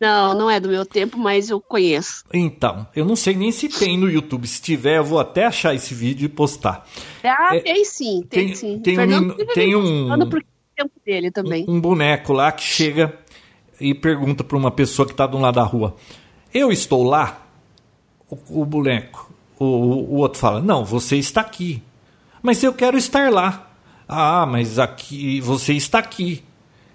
Não, não é do meu tempo, mas eu conheço. Então, eu não sei nem se tem no YouTube. Se tiver, eu vou até achar esse vídeo e postar. Ah, É, tem sim, tem, tem- sim. tem um Fernando tem um- tempo dele também. Um boneco lá que chega e pergunta para uma pessoa que está do lado da rua: Eu estou lá? O, o boneco. O, o outro fala: Não, você está aqui. Mas eu quero estar lá. Ah, mas aqui você está aqui.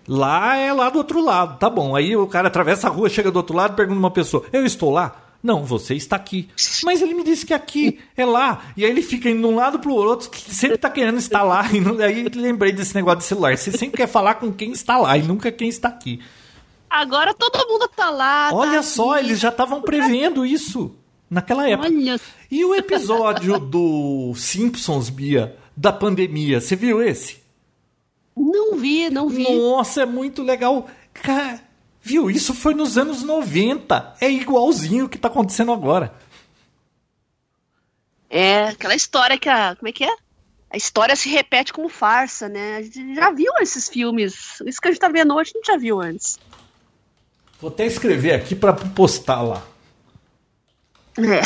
Lá é lá do outro lado, tá bom. Aí o cara atravessa a rua, chega do outro lado, pergunta uma pessoa: Eu estou lá? Não, você está aqui. Mas ele me disse que aqui é lá. E aí ele fica indo de um lado pro outro, que sempre tá querendo estar lá. E não, aí lembrei desse negócio de celular. Você sempre quer falar com quem está lá e nunca quem está aqui. Agora todo mundo tá lá. Olha tá só, aqui. eles já estavam prevendo isso naquela época. Olha, E o episódio do Simpsons, Bia, da pandemia, você viu esse? Não vi, não vi. Nossa, é muito legal. Cara, viu? Isso foi nos anos 90. É igualzinho o que tá acontecendo agora. É aquela história que a. Como é que é? A história se repete como farsa, né? A gente já viu esses filmes. Isso que a gente tá vendo hoje, a gente já viu antes. Vou até escrever aqui pra postar lá. É.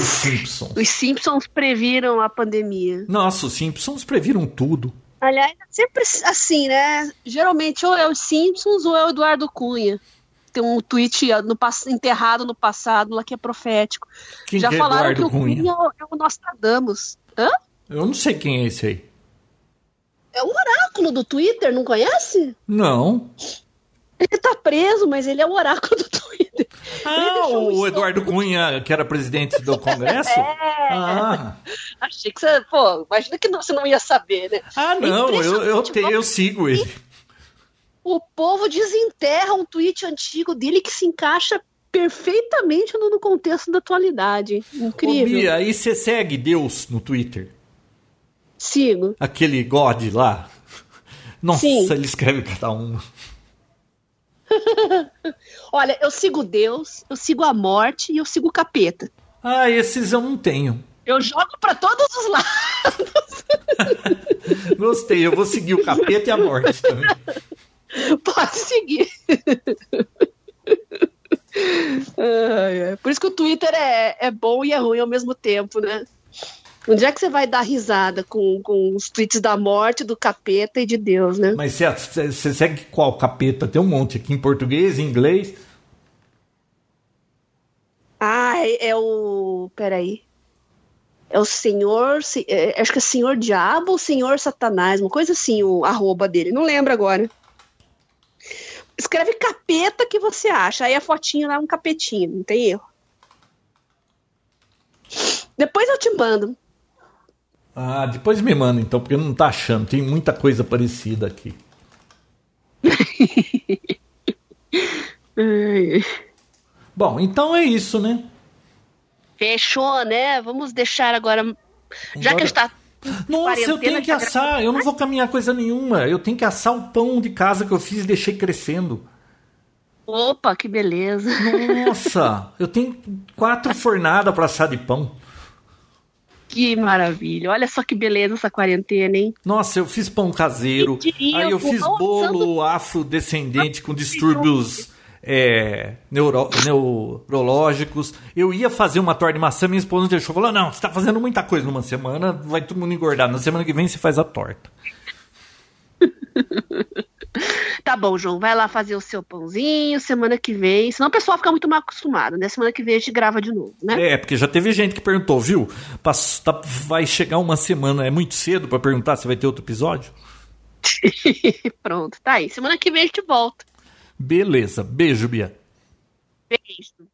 Simpsons. Os Simpsons previram a pandemia. Nossa, os Simpsons previram tudo. Aliás, sempre assim, né? Geralmente ou é os Simpsons ou é o Eduardo Cunha. Tem um tweet no, enterrado no passado lá que é profético. Quem Já que é falaram Eduardo que o Cunha? Cunha é o, é o Nostradamus. Hã? Eu não sei quem é esse aí. É o oráculo do Twitter, não conhece? Não. Ele tá preso, mas ele é o oráculo do Twitter. Ah, o Eduardo Cunha, que era presidente do Congresso? É. Ah, Achei que você. Pô, imagina que você não ia saber, né? ah não, eu, eu, te- eu sigo ele. O povo desenterra um tweet antigo dele que se encaixa perfeitamente no, contexto da atualidade. Ô, Incrível. Bia, aí você segue Deus no Twitter? Sigo. Aquele God lá? Nossa, Sim. ele escreve cada um. Olha, eu sigo Deus, eu sigo a morte e eu sigo o capeta. Ah, esses eu não tenho. Eu jogo pra todos os lados. Gostei, eu vou seguir o capeta e a morte também. Pode seguir. Por isso que o Twitter é, é bom e é ruim ao mesmo tempo, né? Onde é que você vai dar risada com, com os tweets da morte, do capeta e de Deus, né? Mas você, você segue qual capeta? Tem um monte aqui em português, em inglês. É, é o. Peraí. É o senhor. É, acho que é senhor diabo ou senhor satanás, uma coisa assim, o arroba dele. Não lembro agora. Escreve capeta que você acha. Aí a fotinho lá é um capetinho, não tem erro. Depois eu te mando. Ah, depois me manda então, porque não tá achando. Tem muita coisa parecida aqui. Bom, então é isso, né? Fechou, né? Vamos deixar agora. Já agora... que está. Nossa, eu tenho que assar. Eu não vou caminhar coisa nenhuma. Eu tenho que assar o pão de casa que eu fiz e deixei crescendo. Opa, que beleza. Nossa, eu tenho quatro fornadas para assar de pão. Que maravilha. Olha só que beleza essa quarentena, hein? Nossa, eu fiz pão caseiro. Aí eu fiz bolo afrodescendente com distúrbios é, neuro, neurológicos. Eu ia fazer uma torta de maçã, minha esposa deixou. Falou: não, você está fazendo muita coisa numa semana, vai todo mundo engordar. Na semana que vem você faz a torta. Tá bom, João, vai lá fazer o seu pãozinho semana que vem. Senão o pessoal fica muito mal acostumado, né? Semana que vem a gente grava de novo, né? É, porque já teve gente que perguntou, viu? Tá, vai chegar uma semana, é muito cedo para perguntar se vai ter outro episódio? Pronto, tá aí. Semana que vem a gente volta. Beleza. Beijo, Bia. Beijo.